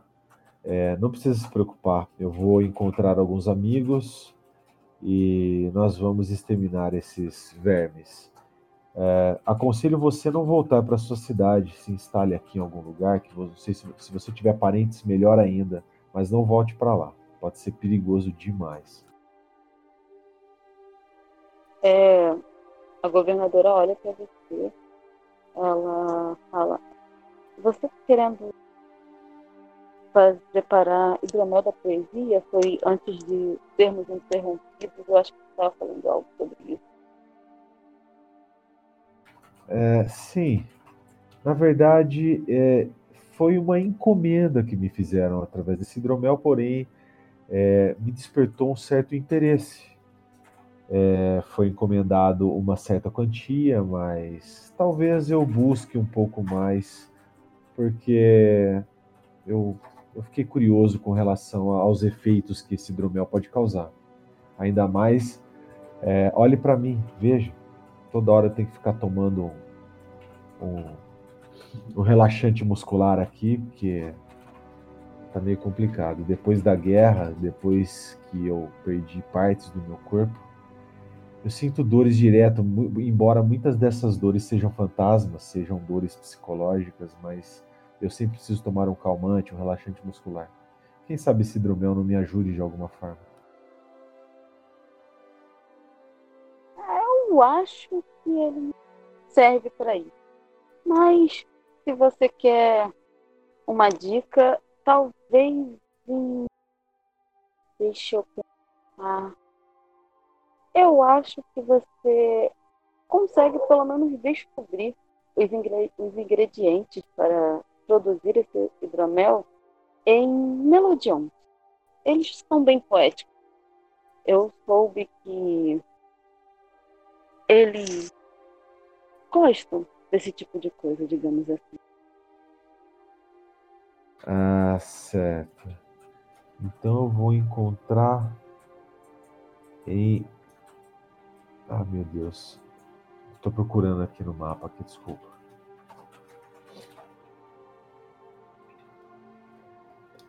é, não precisa se preocupar, eu vou encontrar alguns amigos e nós vamos exterminar esses vermes. É, aconselho você não voltar para sua cidade, se instale aqui em algum lugar, que não sei se, se você tiver parentes, melhor ainda, mas não volte para lá, pode ser perigoso demais. É, a governadora olha para você, ela fala: Você tá querendo fazer, preparar hidromel da poesia? Foi antes de sermos interrompidos? Eu acho que você estava falando algo sobre isso. É, sim, na verdade, é, foi uma encomenda que me fizeram através desse hidromel, porém, é, me despertou um certo interesse é, foi encomendado uma certa quantia, mas talvez eu busque um pouco mais, porque eu, eu fiquei curioso com relação aos efeitos que esse hidromel pode causar. Ainda mais, é, olhe para mim, veja, toda hora tem que ficar tomando um, um relaxante muscular aqui, porque tá meio complicado. Depois da guerra, depois que eu perdi partes do meu corpo, eu sinto dores direto, embora muitas dessas dores sejam fantasmas, sejam dores psicológicas, mas eu sempre preciso tomar um calmante, um relaxante muscular. Quem sabe esse hidromel não me ajude de alguma forma. Eu acho que ele serve para isso. Mas se você quer uma dica, talvez deixa eu pensar. Eu acho que você consegue pelo menos descobrir os, ingre- os ingredientes para produzir esse hidromel em Melodion. Eles são bem poéticos. Eu soube que eles gostam desse tipo de coisa, digamos assim. Ah, certo. Então eu vou encontrar em. Ah, meu Deus. Estou procurando aqui no mapa, aqui, desculpa.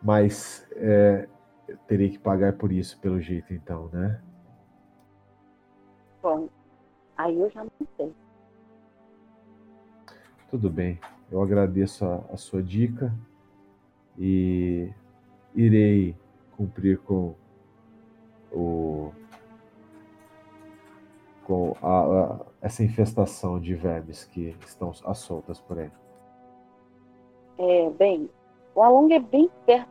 Mas é, eu terei que pagar por isso, pelo jeito, então, né? Bom, aí eu já não sei. Tudo bem. Eu agradeço a, a sua dica e irei cumprir com o com a- a- essa infestação de vermes que estão às soltas por aí. É, bem, o Along é bem perto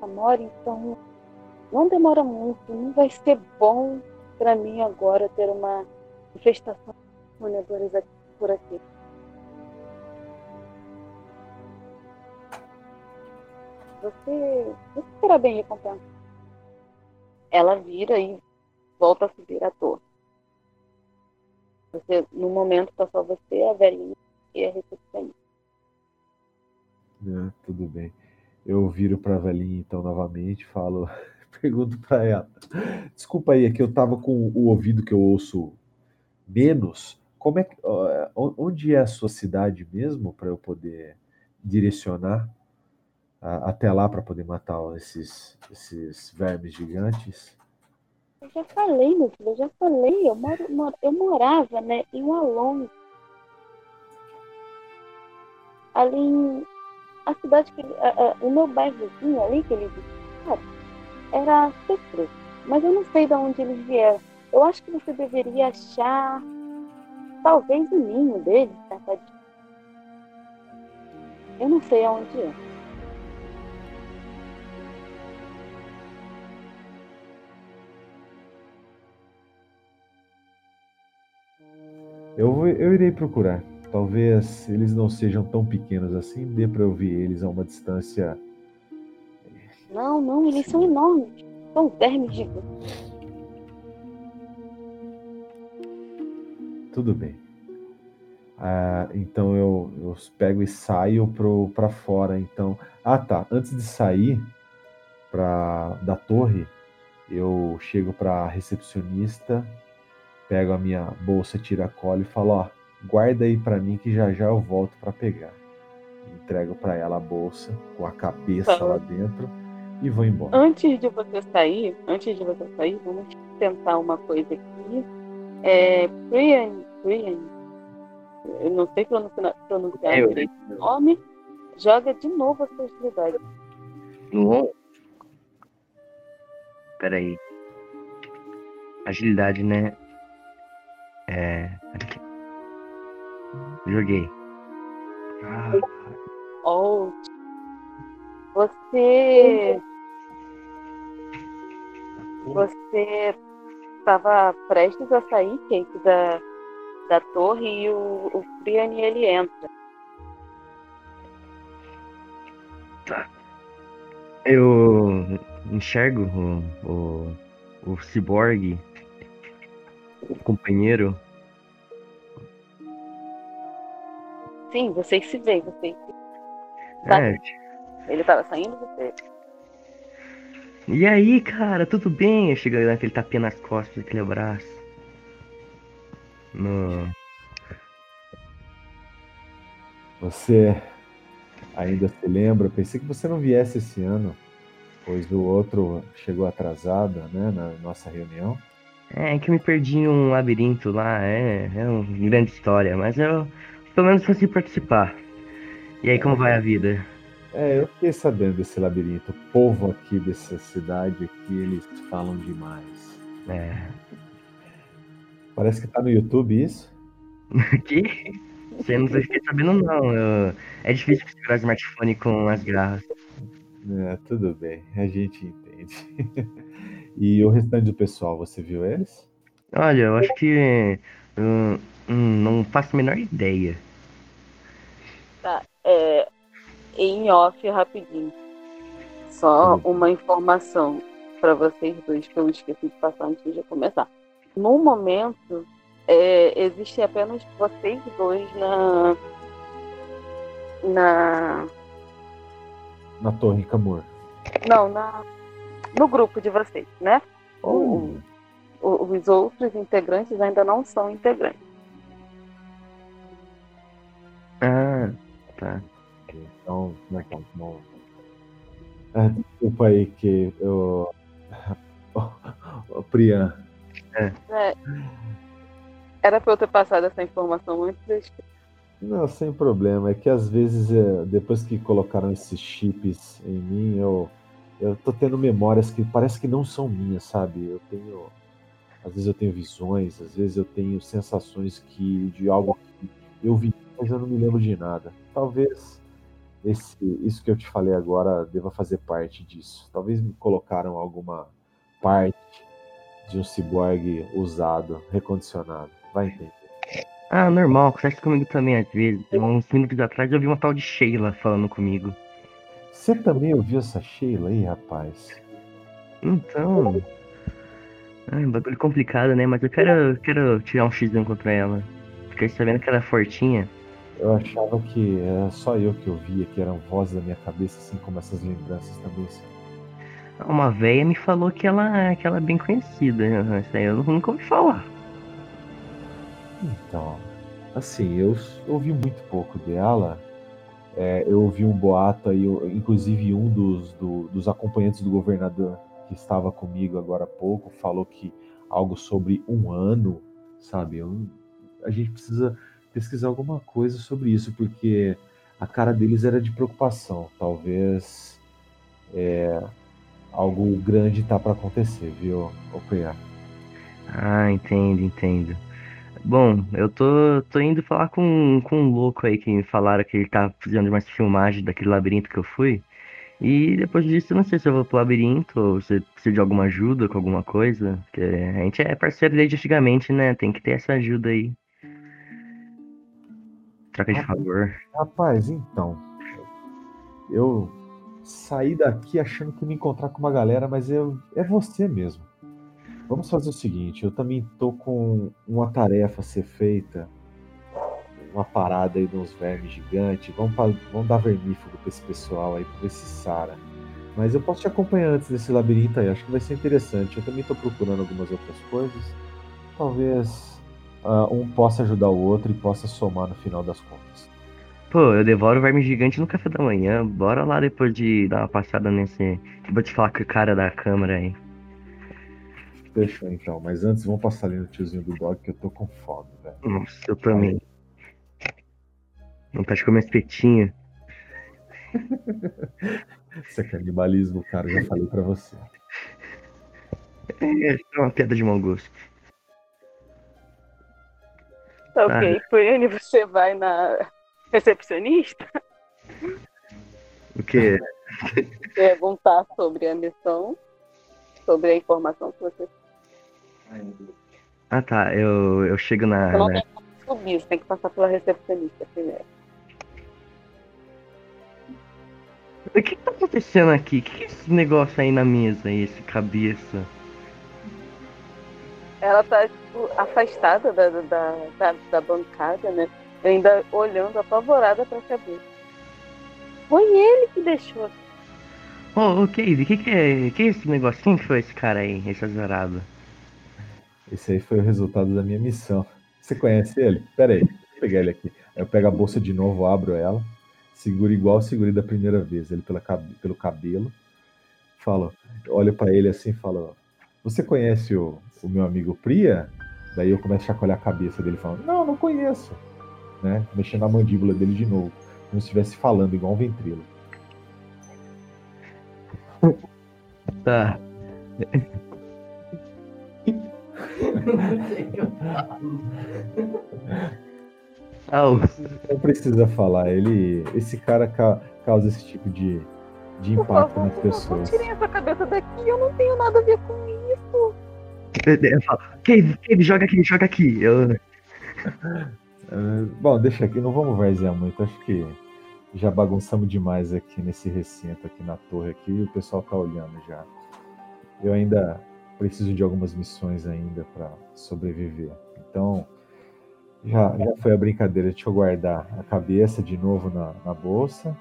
da Mora, então não demora muito. Não vai ser bom para mim agora ter uma infestação de roedores aqui, por aqui. Você, você será bem recompensado. Ela vira e volta a subir a torre. Você, no momento, tá só você, a velhinha e a recepcionista. né? Tudo bem. Eu viro para a velhinha então novamente, falo, pergunto para ela. Desculpa aí, é que eu tava com o ouvido que eu ouço menos. Como é que, onde é a sua cidade mesmo para eu poder direcionar a- até lá para poder matar esses esses vermes gigantes? Eu já falei, meu filho, eu já falei. Eu, moro, moro- eu morava né, em Walong. Ali em. A cidade que a- a- o meu bairrozinho ali que ele visitava era Cefru. Mas eu não sei de onde eles vieram. Eu acho que você deveria achar. Talvez o ninho deles, cercadinho. Eu não sei aonde é. Eu, eu irei procurar. Talvez eles não sejam tão pequenos assim, dê para eu ver eles a uma distância. Não, não, eles são enormes. São vermes gigantes. Tudo bem. Ah, então eu, eu pego e saio pro, pra fora. Então, ah tá. Antes de sair pra, da torre, eu chego pra recepcionista, pego a minha bolsa tiracolo e falo: ó, guarda aí pra mim que já já eu volto pra pegar. Entrego pra ela a bolsa com a cabeça Tá. lá dentro e vou embora. Antes de você sair, antes de você sair, vamos tentar uma coisa aqui. É, Brian, Brian, eu não sei pronunciar, pronunciar eu- direito o nome, joga de novo a sua agilidade. No? Peraí. Agilidade, né? É. Joguei. Oh, você, você estava prestes a sair, Kate, da, da torre e o, o Brian ele entra. Eu enxergo o, o, o ciborgue, companheiro. Sim, vocês se veem, vocês Tá. É, Ele estava saindo, você E aí, cara, tudo bem? Eu chego dando aquele tapinha nas costas, aquele abraço. No... Você ainda se lembra? Pensei que você não viesse esse ano, pois o outro chegou atrasado, né, na nossa reunião. É que eu me perdi em um labirinto lá, é, é uma grande história, mas eu pelo menos consegui participar. E aí, como vai a vida? É, eu fiquei sabendo desse labirinto. O povo aqui dessa cidade aqui, eles falam demais. É. Parece que tá no YouTube isso. Que? Você não fiquei sabendo, não. Eu- É difícil segurar smartphone com as garras. É, tudo bem, a gente entende. e o restante do pessoal, você viu eles? Olha, eu acho que. hum, hum, não faço a menor ideia. Tá, é, em off rapidinho. Só Hum. uma informação para vocês dois que eu esqueci de passar antes de começar. No momento, é, existe apenas vocês dois na na Na Torre Camur. não na no grupo de vocês, né? Oh, O- os outros integrantes ainda não são integrantes. Ah, tá. então, como é que é? Bom, ah, desculpa aí que eu. Ô, Priyan, É, era para eu ter passado essa informação antes. esqueci. Não, sem problema. É que às vezes, é, depois que colocaram esses chips em mim, eu, eu tô tendo memórias que parece que não são minhas, sabe? Eu tenho. Às vezes eu tenho visões, às vezes eu tenho sensações que de algo que eu vi, mas eu não me lembro de nada. Talvez esse, isso que eu te falei agora deva fazer parte disso. Talvez me colocaram alguma parte de um ciborgue usado, recondicionado. Vai entender. Ah, normal, acontece comigo também às vezes. Uns minutos atrás eu vi uma tal de Sheila falando comigo. Você também ouviu essa Sheila aí, rapaz? Então. Ah, um bagulho complicado, né? Mas eu quero, eu quero tirar um X1 contra ela. Fiquei sabendo que ela é fortinha. Eu achava que era só eu que ouvia, que eram vozes da minha cabeça, assim como essas lembranças também. Uma véia me falou que ela, que ela é bem conhecida. Isso aí eu nunca ouvi falar. Então, assim, eu ouvi muito pouco dela. É, eu ouvi um boato aí, inclusive um dos, do- dos acompanhantes do governador que estava comigo agora há pouco falou que algo sobre um ano, sabe? Eu- a gente precisa pesquisar alguma coisa sobre isso, porque a cara deles era de preocupação. Talvez é, algo grande tá para acontecer, viu, Opeia? Ah, entendo, entendo. Bom, eu tô, tô indo falar com, com um louco aí que me falaram que ele tá fazendo umas filmagens daquele labirinto que eu fui. E depois disso, eu não sei se eu vou pro labirinto ou se precisa de alguma ajuda com alguma coisa. Porque a gente é parceiro desde antigamente, né? Tem que ter essa ajuda aí. Troca de favor. Rapaz, então. Eu saí daqui achando que ia me encontrar com uma galera, mas eu, é você mesmo. Vamos fazer o seguinte, eu também tô com uma tarefa a ser feita. Uma parada aí de uns vermes gigantes. Vamos, vamos dar vermífugo pra esse pessoal aí pra ver se sara. Mas eu posso te acompanhar antes desse labirinto aí, acho que vai ser interessante. Eu também tô procurando algumas outras coisas. Talvez ah, um possa ajudar o outro e possa somar no final das contas. Pô, eu devoro o verme gigante no café da manhã. Bora lá depois de dar uma passada nesse. Vou te falar com o cara da câmera aí. Fechou então, mas antes vamos passar ali no tiozinho do dog que eu tô com fome, velho. Nossa, eu também. Vontade de comer espetinho. Isso é canibalismo, cara, eu já falei pra você. É, é uma piada de mau gosto. Tá ok, Queen, você vai na recepcionista O quê? perguntar sobre a missão, sobre a informação que você Ah tá, eu, eu chego na. Não como subir, você tem que passar pela recepcionista primeiro. O que tá acontecendo aqui? O que, é esse negócio aí na mesa aí, esse cabeça? Ela tá, tipo, afastada da, da, da, da bancada, né? Ainda olhando apavorada pra cabeça. Foi ele que deixou. Ô, ô Casey, o que, que é. que é esse? Quem que foi esse cara aí, esse azarado? Esse aí foi o resultado da minha missão. Você conhece ele? Pera aí, eu pegar ele aqui. Aí eu pego a bolsa de novo, abro ela, seguro igual segurei da primeira vez, ele pela, pelo cabelo, falo, olho pra ele assim e falo, você conhece o, o meu amigo Priya? Daí eu começo a chacoalhar a cabeça dele falando, não, não conheço. Né? Mexendo na mandíbula dele de novo, como se estivesse falando igual um ventrilo. Tá. Au. Não precisa falar, ele. Esse cara ca- causa esse tipo de, de Por impacto favor, nas por favor, pessoas. tirem essa cabeça daqui, eu não tenho nada a ver com isso. Eu falo, Cave, Cave, joga aqui, joga aqui. Eu, Ah, bom, deixa aqui, não vamos varzear muito. Acho que já bagunçamos demais aqui nesse recinto, aqui na torre aqui, e o pessoal tá olhando já. Eu ainda preciso de algumas missões ainda para sobreviver. Então, já, já foi a brincadeira. Deixa eu guardar a cabeça de novo na, na bolsa.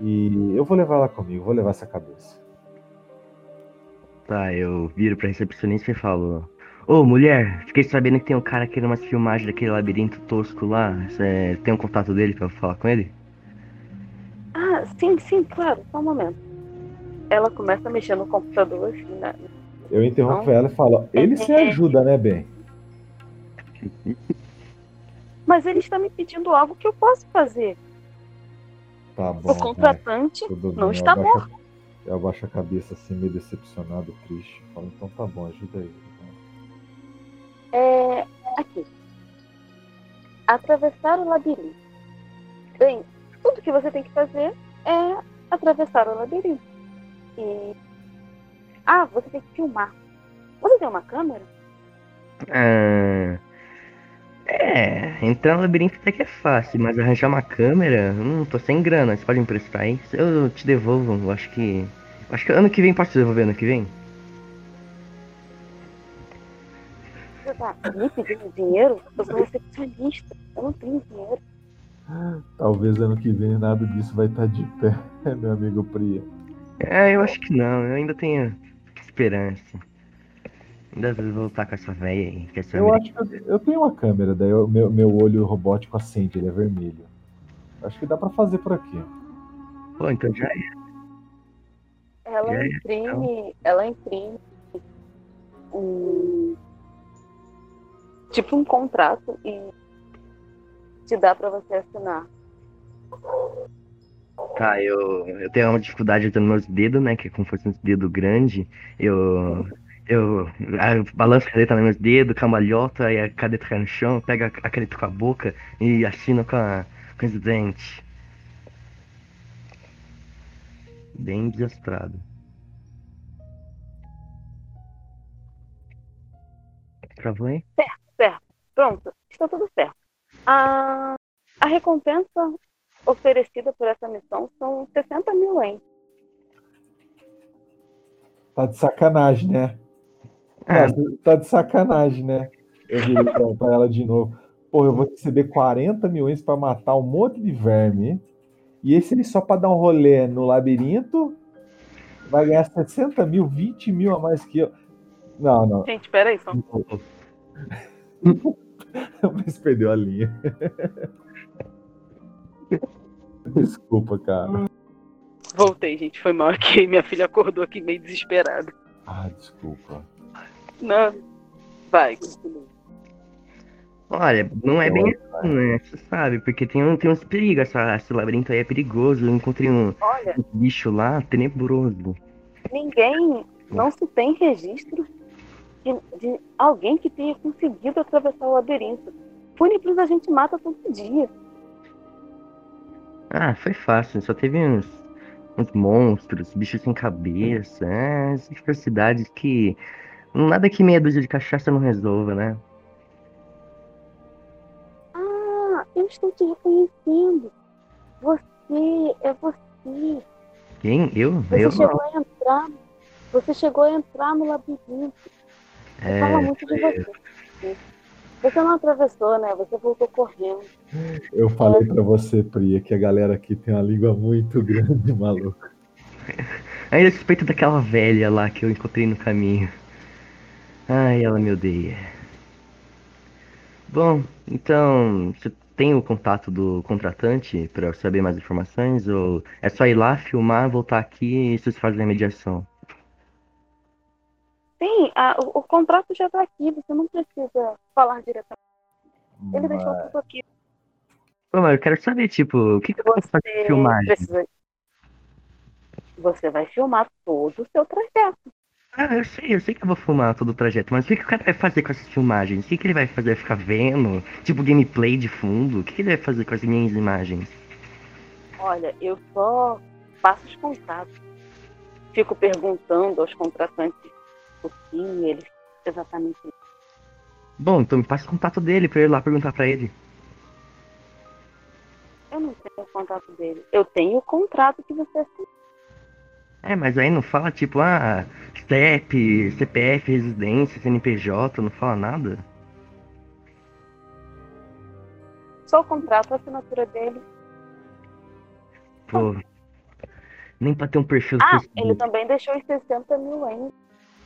E eu vou levar ela comigo, vou levar essa cabeça. Tá, eu viro pra recepcionista e falo: Ô mulher, fiquei sabendo que tem um cara querendo umas filmagens daquele labirinto tosco lá. Você tem um contato dele pra eu falar com ele? Ah, sim, sim, claro, só um momento. Ela começa a mexer no computador, assim, na... Eu interrompo Não. ela e falo: ele se ajuda, né, Ben? mas ele está me pedindo algo que eu posso fazer. Tá bom. O contratante Tudo não bem, está eu abaixo, morto. Eu abaixo a cabeça assim, meio decepcionado, triste. Falo, então tá bom, ajuda aí. É. Aqui. Atravessar o labirinto. Bem, tudo que você tem que fazer é atravessar o labirinto. E. Ah, você tem que filmar. Você tem uma câmera? Ah, é, entrar no labirinto até que é fácil, mas arranjar uma câmera, hum, tô sem grana, você pode me emprestar aí? Eu te devolvo, eu acho que. Acho que ano que vem posso te devolver ano que vem? Você tá me pedindo dinheiro? Eu sou recepcionista. Eu não tenho dinheiro. Talvez ano que vem nada disso vai estar de pé, meu amigo Priya. É, eu acho que não, eu ainda tenho esperança. Ainda vou voltar com essa velha aí, essa Eu acho que eu, eu tenho uma câmera, daí o meu, meu olho robótico acende, ele é vermelho. Acho que dá pra fazer por aqui. Pô, então já é. Ela É, imprime. Ela imprime um. Tipo um contrato e te dá pra você assinar. Tá, eu, eu tenho uma dificuldade usando meus dedos, né? Que é como se fosse um dedo grande. Eu. Eu, eu balanço a caneta nos meus dedos, cambalhota, aí a caneta cai no chão, pego a caneta com a boca e assino com, a, com os dentes. Bem desastrado. Travou aí? Pronto, está tudo certo. A, a recompensa oferecida por essa missão são 60 mil yen. Tá de sacanagem, né? É, Nossa, tá de sacanagem, né? Eu virei pra, pra ela de novo. Pô, eu vou receber 40 milhões pra matar um monte de verme. E esse ele só pra dar um rolê no labirinto vai ganhar 60 mil, 20 mil a mais que eu. Não, não. Gente, peraí, só. Mas perdeu a linha. Desculpa, cara. Voltei, gente. Foi mal aqui. Minha filha acordou aqui meio desesperada. Ah, desculpa. Não. Vai, continua. Olha, não é bem assim, né? Você sabe, porque tem, um, tem uns perigos, essa, esse labirinto aí é perigoso. Eu encontrei um, Olha, um bicho lá tenebroso. ninguém, não se tem registro de, de alguém que tenha conseguido atravessar o labirinto. Fúnebres a gente mata todo dia. Ah, foi fácil, só teve uns, uns monstros, bichos sem cabeça, é, essas diversidades que nada que meia dúzia de cachaça não resolva, né? Ah, eu estou te reconhecendo. Você é você. Quem? Eu? Você Eu chegou não. a entrar. Você chegou a entrar no labirinto. É, Fala muito de você. Você não atravessou, né? Você voltou correndo. Eu falei pra você, Priya, que a galera aqui tem uma língua muito grande, maluco. ainda suspeito daquela velha lá que eu encontrei no caminho. Ai, ela me odeia. Bom, então, você tem o contato do contratante para saber mais informações? Ou é só ir lá, filmar, voltar aqui e vocês fazem a mediação? Sim, a- o, o contrato já está aqui, você não precisa falar diretamente. Ele deixou Mas- tudo aqui. Pô, eu quero saber, tipo, o que, que eu vou fazer de Você filmagem? precisa. Você vai filmar todo o seu trajeto. Ah, eu sei, eu sei que eu vou filmar todo o trajeto, mas o que, que o cara vai fazer com essas filmagens? O que, que ele vai fazer? Vai ficar vendo? Tipo, gameplay de fundo? O que, que ele vai fazer com as minhas imagens? Olha, eu só faço os contatos. Fico perguntando aos contratantes o que eles exatamente. Bom, então me passa o contato dele pra eu ir lá perguntar pra ele. Eu não tenho o contato dele. Eu tenho o contrato que você assinou. É, mas aí não fala tipo, ah, STEP, CPF, residência, CNPJ, não fala nada? Só o contrato, a assinatura dele. Pô, nem pra ter um perfil do Ah, Facebook. ele também deixou os 60 mil ienes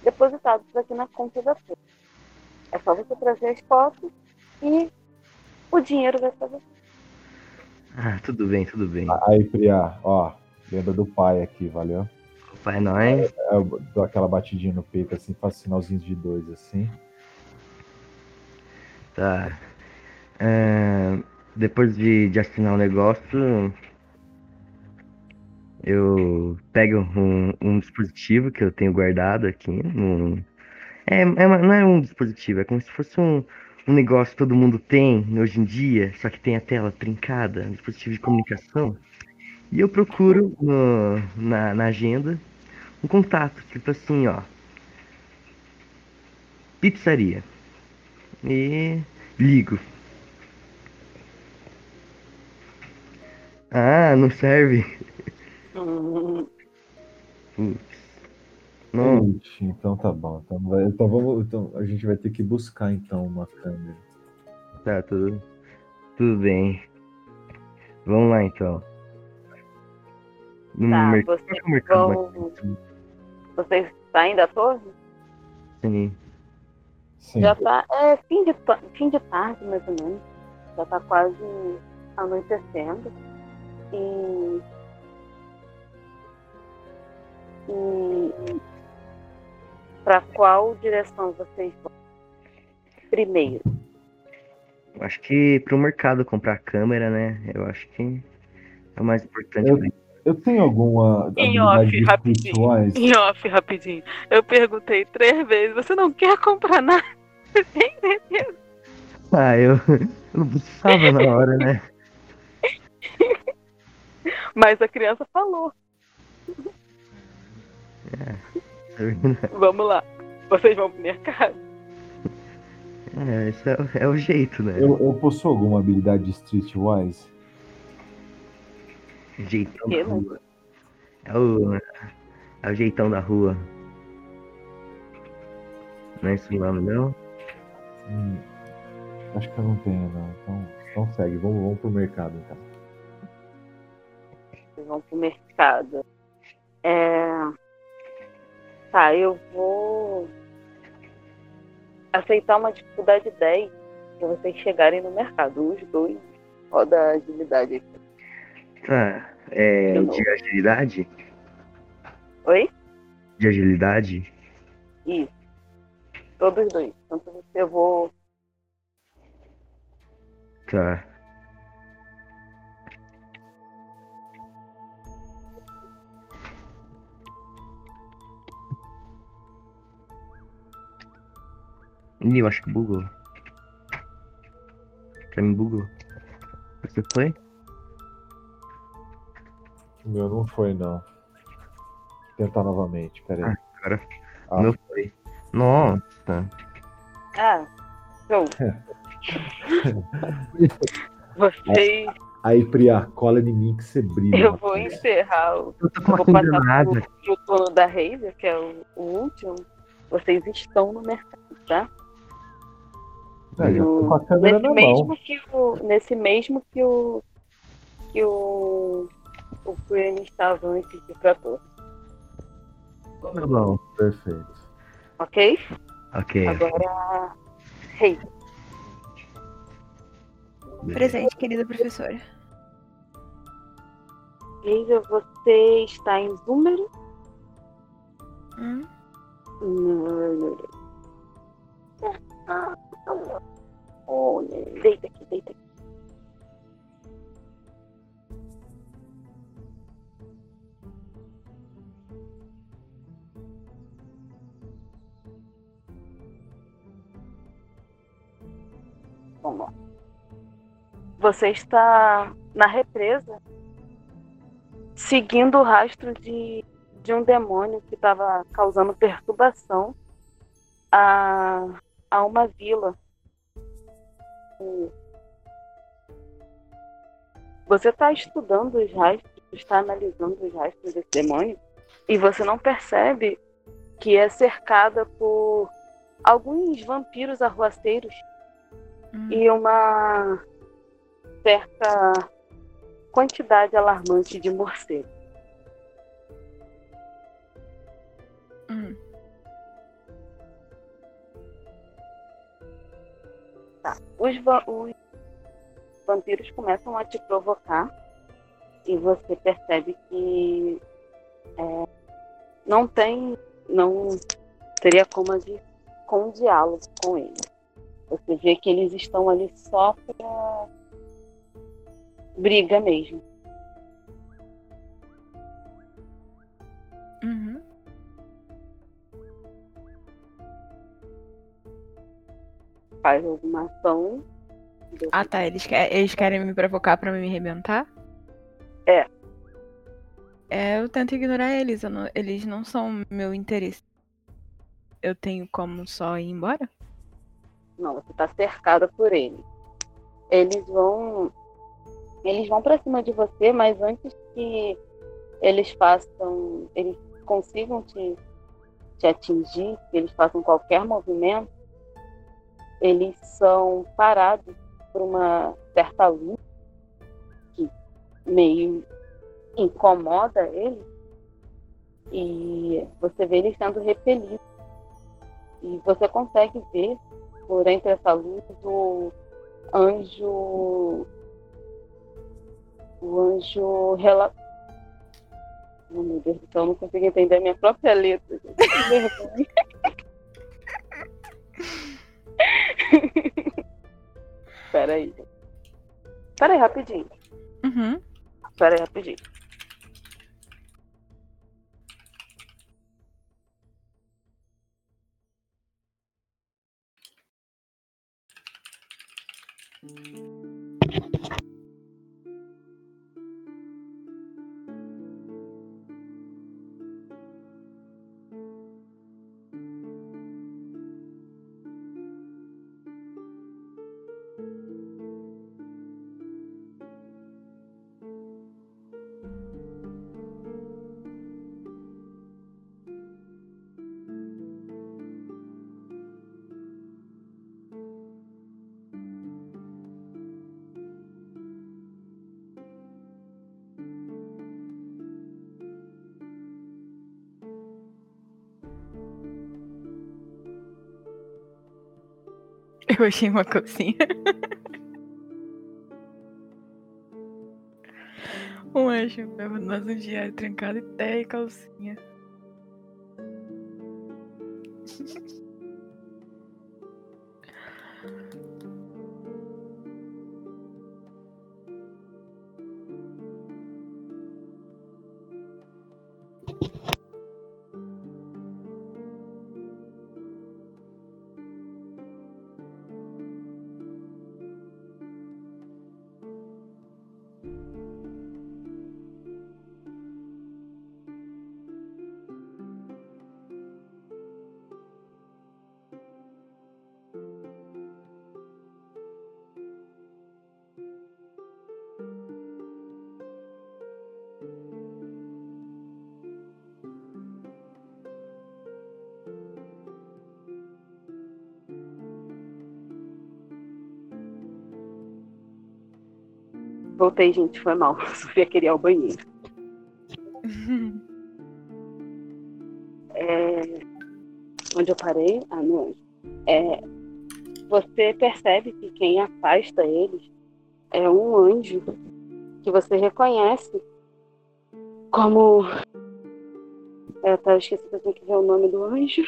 depositados aqui na conta da sua. É só você trazer as fotos e o dinheiro vai pra você. Ah, tudo bem, tudo bem. Aí, Priá, ó, lembra do pai aqui, valeu? Pai, nós. É, Eu dou aquela batidinha no peito assim, faço sinalzinhos de dois assim. Tá. É, depois de, de assinar o negócio, eu pego um, um dispositivo que eu tenho guardado aqui. No, é, é não é um dispositivo, é como se fosse um, um negócio que todo mundo tem hoje em dia, só que tem a tela trincada, um dispositivo de comunicação. E eu procuro no- na, na agenda um contato, tipo assim, ó. Pizzaria. E ligo. Ah, não serve. Hum. Não, Ixi, então tá bom. Então, vai- então vamos, então a gente vai ter que buscar então uma câmera. tá, tudo, tudo bem. Vamos lá então. No Tá, mercado. vocês qual que é o mercado vão. Vocês saem da torre? Sim. Sim. Já tá. É fim de, fim de tarde, mais ou menos. Já tá quase anoitecendo. E. E. Pra qual direção vocês vão? Primeiro. Eu Acho que pro mercado comprar câmera, né? Eu acho que é o mais importante. Eu- Eu tenho alguma Em habilidade off, rapidinho. Em off, rapidinho. Eu perguntei três vezes: você não quer comprar nada? Ah, eu, eu não precisava na hora, né? Mas a criança falou. Vamos lá. Vocês vão pro mercado? É, esse é, o- é o jeito, né? Eu, eu possuo alguma habilidade de Streetwise? Jeitão Que, da né? rua. É o, é o jeitão da rua. Não é esse o nome, não? Hum, acho que eu não tenho, não. Então, então segue, vamos, vamos pro mercado então. Vocês vão pro mercado. É... Tá, eu vou aceitar uma dificuldade 10 pra vocês chegarem no mercado. Os dois. Roda a agilidade aqui. Tá. É, de agilidade? Oi? De agilidade? Isso. Todos dois. Tanto você eu vou. Tá. Ih, eu acho que bugou. Pra mim bugou. Você foi? O meu não foi, não. Vou tentar novamente, peraí. Agora Ah. o meu foi. Nossa. Ah, show. Vocês. Aí, Priya, cola em mim que você brilha. Eu vou rapaz. encerrar o. Eu tô com Eu uma vou passar na pro, pro turno da Razer, que é o, o último. Vocês estão no mercado, tá? É, já tô No- com a câmera nesse na mão. mesmo que o. Nesse mesmo que o. Que o. O Queen estava antes de ir pra torre. Tá bom. Perfeito. Ok? Ok. Agora. Razer. Presente, querida professora. Lívia, você está em número? Hum? Ah, oh, deita aqui, deita aqui. Vamos. Você está na represa, seguindo o rastro de, de um demônio que estava causando perturbação a, a uma vila. Você está estudando os rastros, está analisando os rastros desse demônio, e você não percebe que é cercada por alguns vampiros arruaceiros Hum. e uma certa quantidade alarmante de morcegos. Tá. Os, va- os vampiros começam a te provocar e você percebe que é, não tem, não teria como agir com diálogo com eles. Você vê que eles estão ali só pra briga mesmo. Faz alguma ação. Ah, tá. Eles, que- eles querem me provocar pra me arrebentar? É. É, eu tento ignorar eles. não- eles não são meu interesse. Eu tenho como só ir embora? Não, você está cercada por eles. Eles vão. Eles vão para cima de você, mas antes que eles façam. Eles consigam te, te atingir, que eles façam qualquer movimento, eles são parados por uma certa luz que meio incomoda eles. E você vê eles sendo repelidos. E você consegue ver por entre essa luz o anjo o anjo rela... oh, meu Deus do eu não consigo entender a minha própria letra. Espera aí. Espera aí, rapidinho. Uhum. Espera aí, rapidinho. Eu achei uma coisinha. um anjo leva nós um diário trancado e terra e calcinha. Voltei, gente, foi mal. Sofia queria ir ao banheiro. É, onde eu parei? Ah, no anjo. É, você percebe que quem afasta eles é um anjo que você reconhece como. É, eu esqueci que eu tenho que ver o nome do anjo.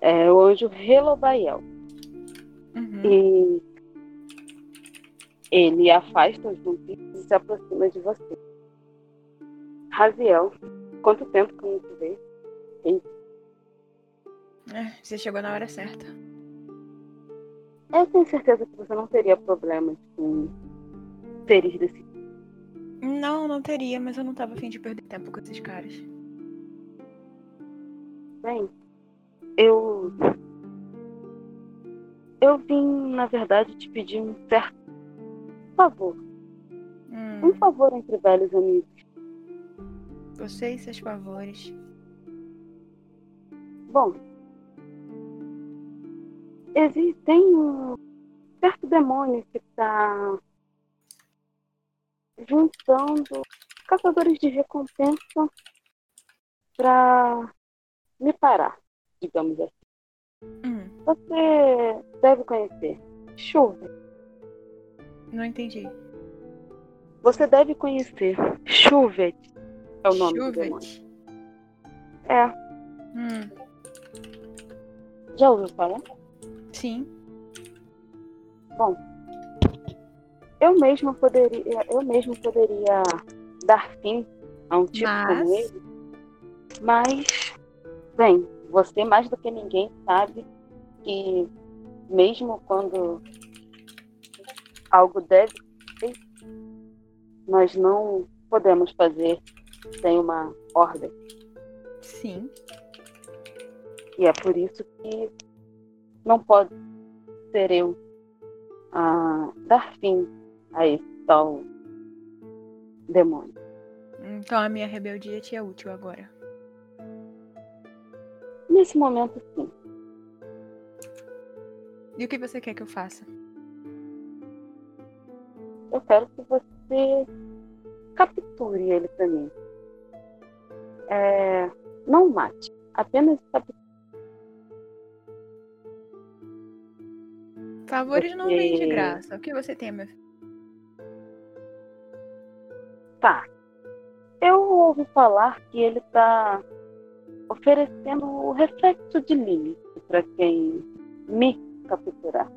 É o anjo Relobael. E ele afasta os vampiros e se aproxima de você. Raziel, quanto tempo que eu não te vejo? É, você chegou na hora certa. Eu tenho certeza que você não teria problemas com seres desse tipo. Não, não teria, mas eu não tava afim de perder tempo com esses caras. Bem, eu. Eu vim, na verdade, te pedir um certo favor. Um Hum, favor entre velhos amigos. você e seus favores. Bom, existe, tem um certo demônio que está juntando caçadores de recompensa para me parar, digamos assim. Hum, Você deve conhecer Chuva. não entendi. Você deve conhecer Chuvet. É o nome do demônio. Chuvet. É, Hum, já ouviu falar? sim. Bom, eu mesma poderia, eu mesmo poderia dar fim a um tipo Mas- como ele, mas, bem, você mais do que ninguém sabe que mesmo quando algo deve ser nós não podemos fazer sem uma ordem. Sim. E é por isso que não pode ser eu a dar fim a esse tal demônio. Então a minha rebeldia te é útil agora. Nesse momento, sim. E o que você quer que eu faça? Eu quero que você capture ele pra mim. É, não mate, apenas capture. Favores não vêm de graça. O que você tem, meu filho? Tá. Eu ouvi falar que ele tá oferecendo o reflexo de Lilith para quem me capturar.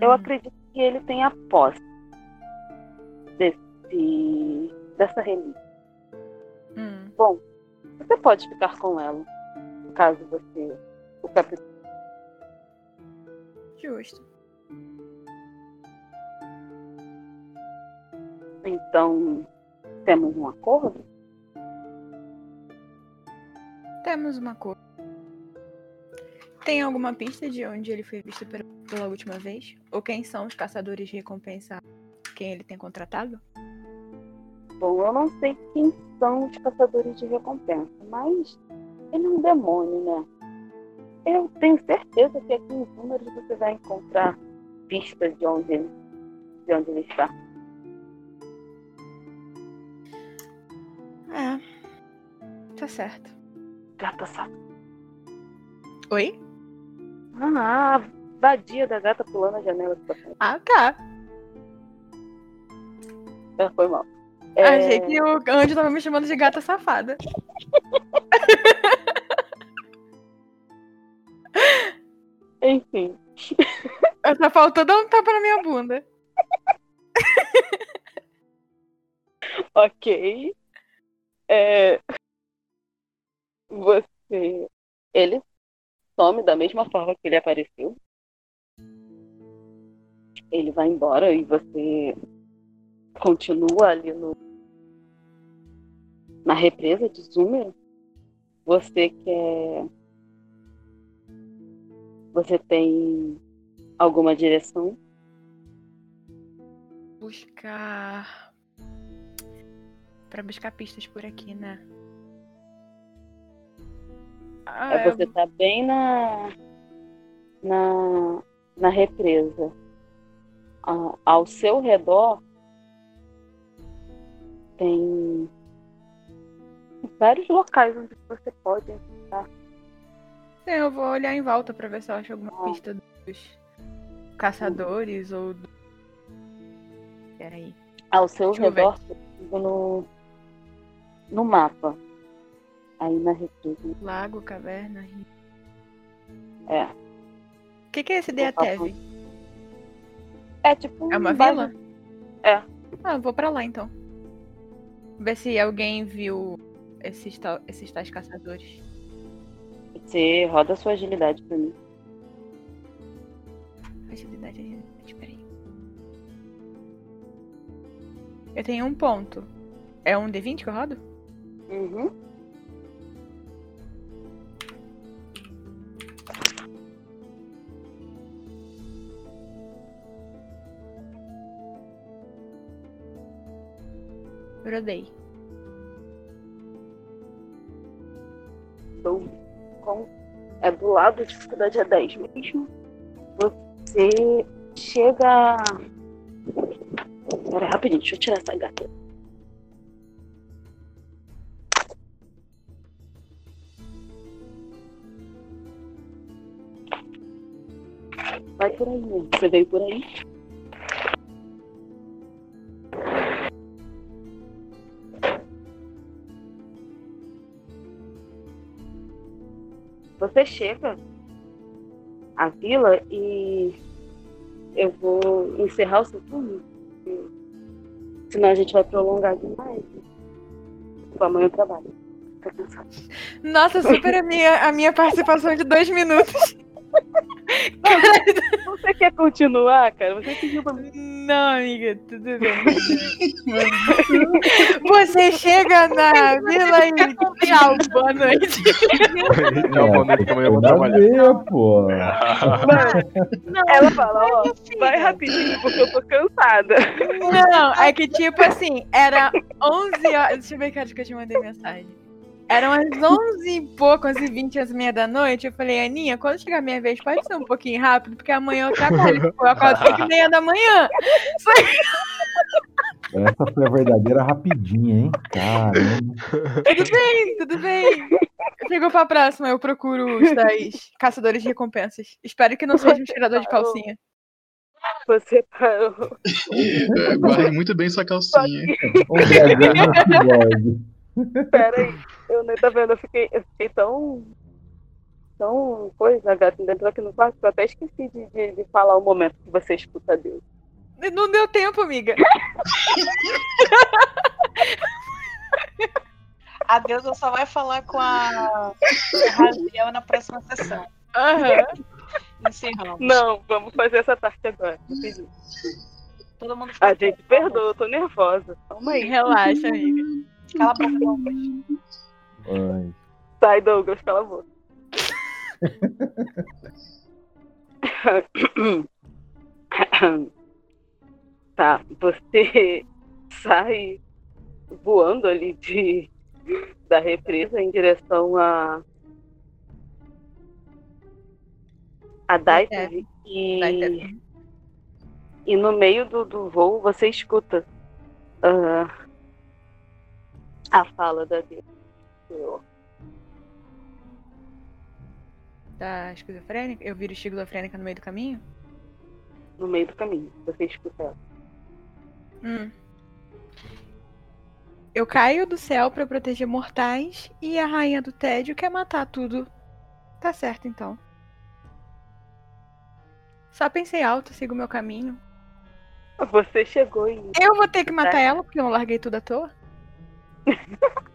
Eu Hum, acredito que ele tenha posse desse, dessa relíquia. hum. Bom, você pode ficar com ela, caso você o capture. Justo. Então, temos um acordo? Temos uma cor. Tem alguma pista de onde ele foi visto pela, última vez? Ou quem são os caçadores de recompensa quem ele tem contratado? Bom, eu não sei quem são os caçadores de recompensa, mas ele é um demônio, né? Eu tenho certeza que aqui em números você vai encontrar pistas de onde ele, de onde ele está. É. Tá certo. Gata safada. Oi? Ah, a vadia da gata pulando a janela. Ah, tá. Ah, Foi mal. É, Achei que o Anjo tava me chamando de gata safada. Enfim, Só faltou dar um tapa na minha bunda. ok. É, você. Ele some da mesma forma que ele apareceu. Ele vai embora e você continua ali no na represa de Zúmero. Você quer. Você tem alguma direção? Buscar. Pra buscar pistas por aqui, né? Ah, É, você tá bem na, na, na represa. A- ao seu redor tem vários locais onde você pode entrar. Sim, eu vou olhar em volta pra ver se eu acho alguma Ah. pista dos caçadores ou do. Peraí. Ao seu Deixa redor, no, no mapa. Aí na represa. Lago, caverna, rio. É. O que, que é esse. Deatev? É tipo É uma um bairro- vila? É. Ah, vou pra lá então. Ver se alguém viu esses, tal, esses tais caçadores. Você roda a sua agilidade pra mim. Agilidade, agilidade, peraí. Eu tenho um ponto. É um D20 que eu rodo? Uhum. Rodei. Então, com, é do lado, a dificuldade é 10 mesmo. Você chega. Pera rapidinho, deixa eu tirar essa gata. Vai por aí mesmo. Você veio por aí? Você chega à vila e eu vou encerrar o seu turno. Senão a gente vai prolongar demais. Tipo, amanhã eu trabalho. Tô cansada. Nossa, super a minha, a minha participação de dois minutos. Você quer continuar, cara? Você pediu pra mim. Não, amiga, tudo bem. Você chega na vila e tchau, boa noite. É o momento que amanhã eu vou trabalhar. Ver, pô. Ela fala, ó, vai rapidinho porque eu tô cansada. Não, é que tipo assim, era 11 horas. Deixa eu ver que eu te mandei mensagem. Eram as 11 e pouco, 11 e 20, 11 e meia da noite. Eu falei, Aninha, quando chegar a minha vez, pode ser um pouquinho rápido, porque amanhã eu trabalho. Tipo, eu acordo 5 e meia da manhã. Essa foi a verdadeira rapidinha, hein? Caramba. Tudo bem, tudo bem. Chegou pra próxima, eu procuro os tais caçadores de recompensas. Espero que não seja um tirador de calcinha. Você parou. É, guarde muito bem sua calcinha. Um dragão cyborg. Pera aí. Eu nem tá vendo, eu fiquei, eu fiquei tão. Tão coisa, a gata entrou aqui no quarto que eu até esqueci de, de, de falar o momento que você escuta Deus. Não deu tempo, amiga. A deusa só vai falar com a Raziel na próxima sessão. Aham. Encerramos. Não, vamos fazer essa parte agora. Todo mundo A gente perdoa, eu tô nervosa. Calma aí. Relaxa, amiga. Cala a boca, Douglas. Ai. Sai, Douglas, cala a boca. tá, você sai voando ali de, da represa em direção a. a Daitari e, e no meio do, do voo você escuta ah, a fala da Deus. Da esquizofrênica? Eu viro esquizofrênica no meio do caminho? no meio do caminho. Você escuta ela. Hum. Eu caio do céu pra proteger mortais e a rainha do tédio quer matar tudo. Tá certo, então. Só pensei alto, sigo meu caminho. Você chegou em. Eu vou ter que matar ela porque eu não larguei tudo à toa.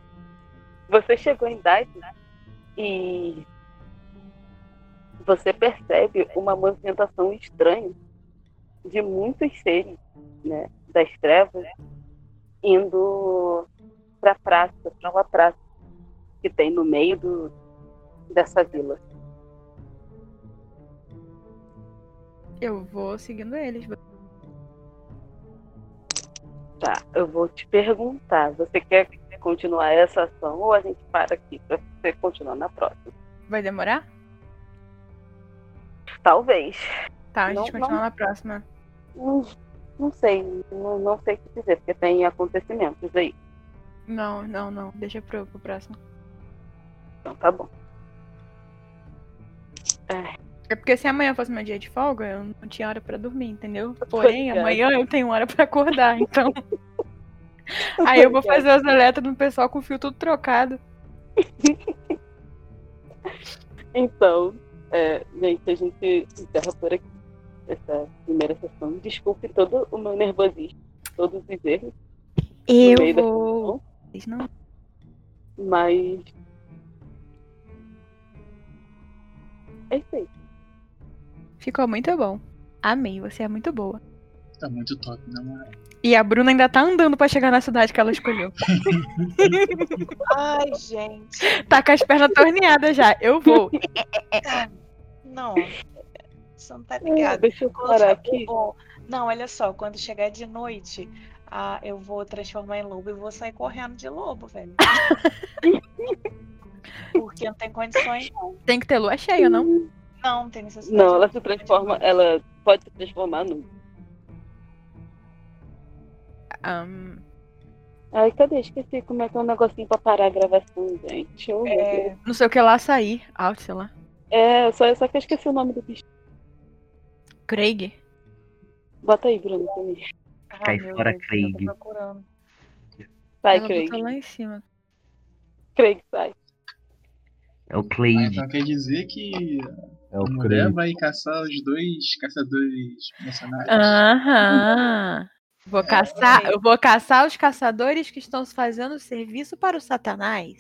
Você chegou em Daisy e você percebe uma movimentação estranha de muitos seres, né, das trevas indo para a praça, para uma praça que tem no meio do, dessa vila. Eu vou seguindo eles. Tá, eu vou te perguntar, você quer continuar essa ação ou a gente para aqui para você continuar na próxima? Vai demorar? Talvez. Tá, a Não, gente continua não. na próxima. Não, não sei, não, não sei o que dizer, porque tem acontecimentos aí. Não, não, não. Deixa pro, pro próximo. Então tá bom. É porque se amanhã fosse meu dia de folga, eu não tinha hora pra dormir, entendeu? Porém, é. amanhã eu tenho hora pra acordar, então. Aí eu vou é. fazer as eletras no pessoal com o fio tudo trocado. Então, é, gente, a gente encerra por aqui essa primeira sessão. Desculpe todo o meu nervosismo, todos os erros Eu vou. não- mas. É isso aí. Ficou muito bom. Amei, você é muito boa. Tá muito top, na moral. E a Bruna ainda tá andando pra chegar na cidade que ela escolheu. Ai, gente. Tá com as pernas torneadas já. Eu vou. Não. Você não tá É, ligado. deixa eu parar che- aqui. Não, olha só, quando chegar de noite, ah, eu vou transformar em lobo e vou sair correndo de lobo, velho. Porque não tem condições, não. Tem que ter lua cheia, não? Não, não tem necessidade. Não, ela se transforma, ela pode se transformar no. Ahn, Ai, cadê? Esqueci como é que é um negocinho pra parar a gravação, gente. Oh, É, não sei o que lá sair. Alt, sei lá. É, só, só que eu esqueci o nome do bicho. Craig. Bota aí, Bruno, pra mim. ah, Cai fora, Deus, eu tô Craig. Sai, ela Craig. lá em cima. Craig, sai. É o Cleide. então quer dizer que É o mulher Craig. vai caçar os dois caçadores mercenários. Aham. Vou caçar, eu vou caçar os caçadores que estão fazendo serviço para o Satanás.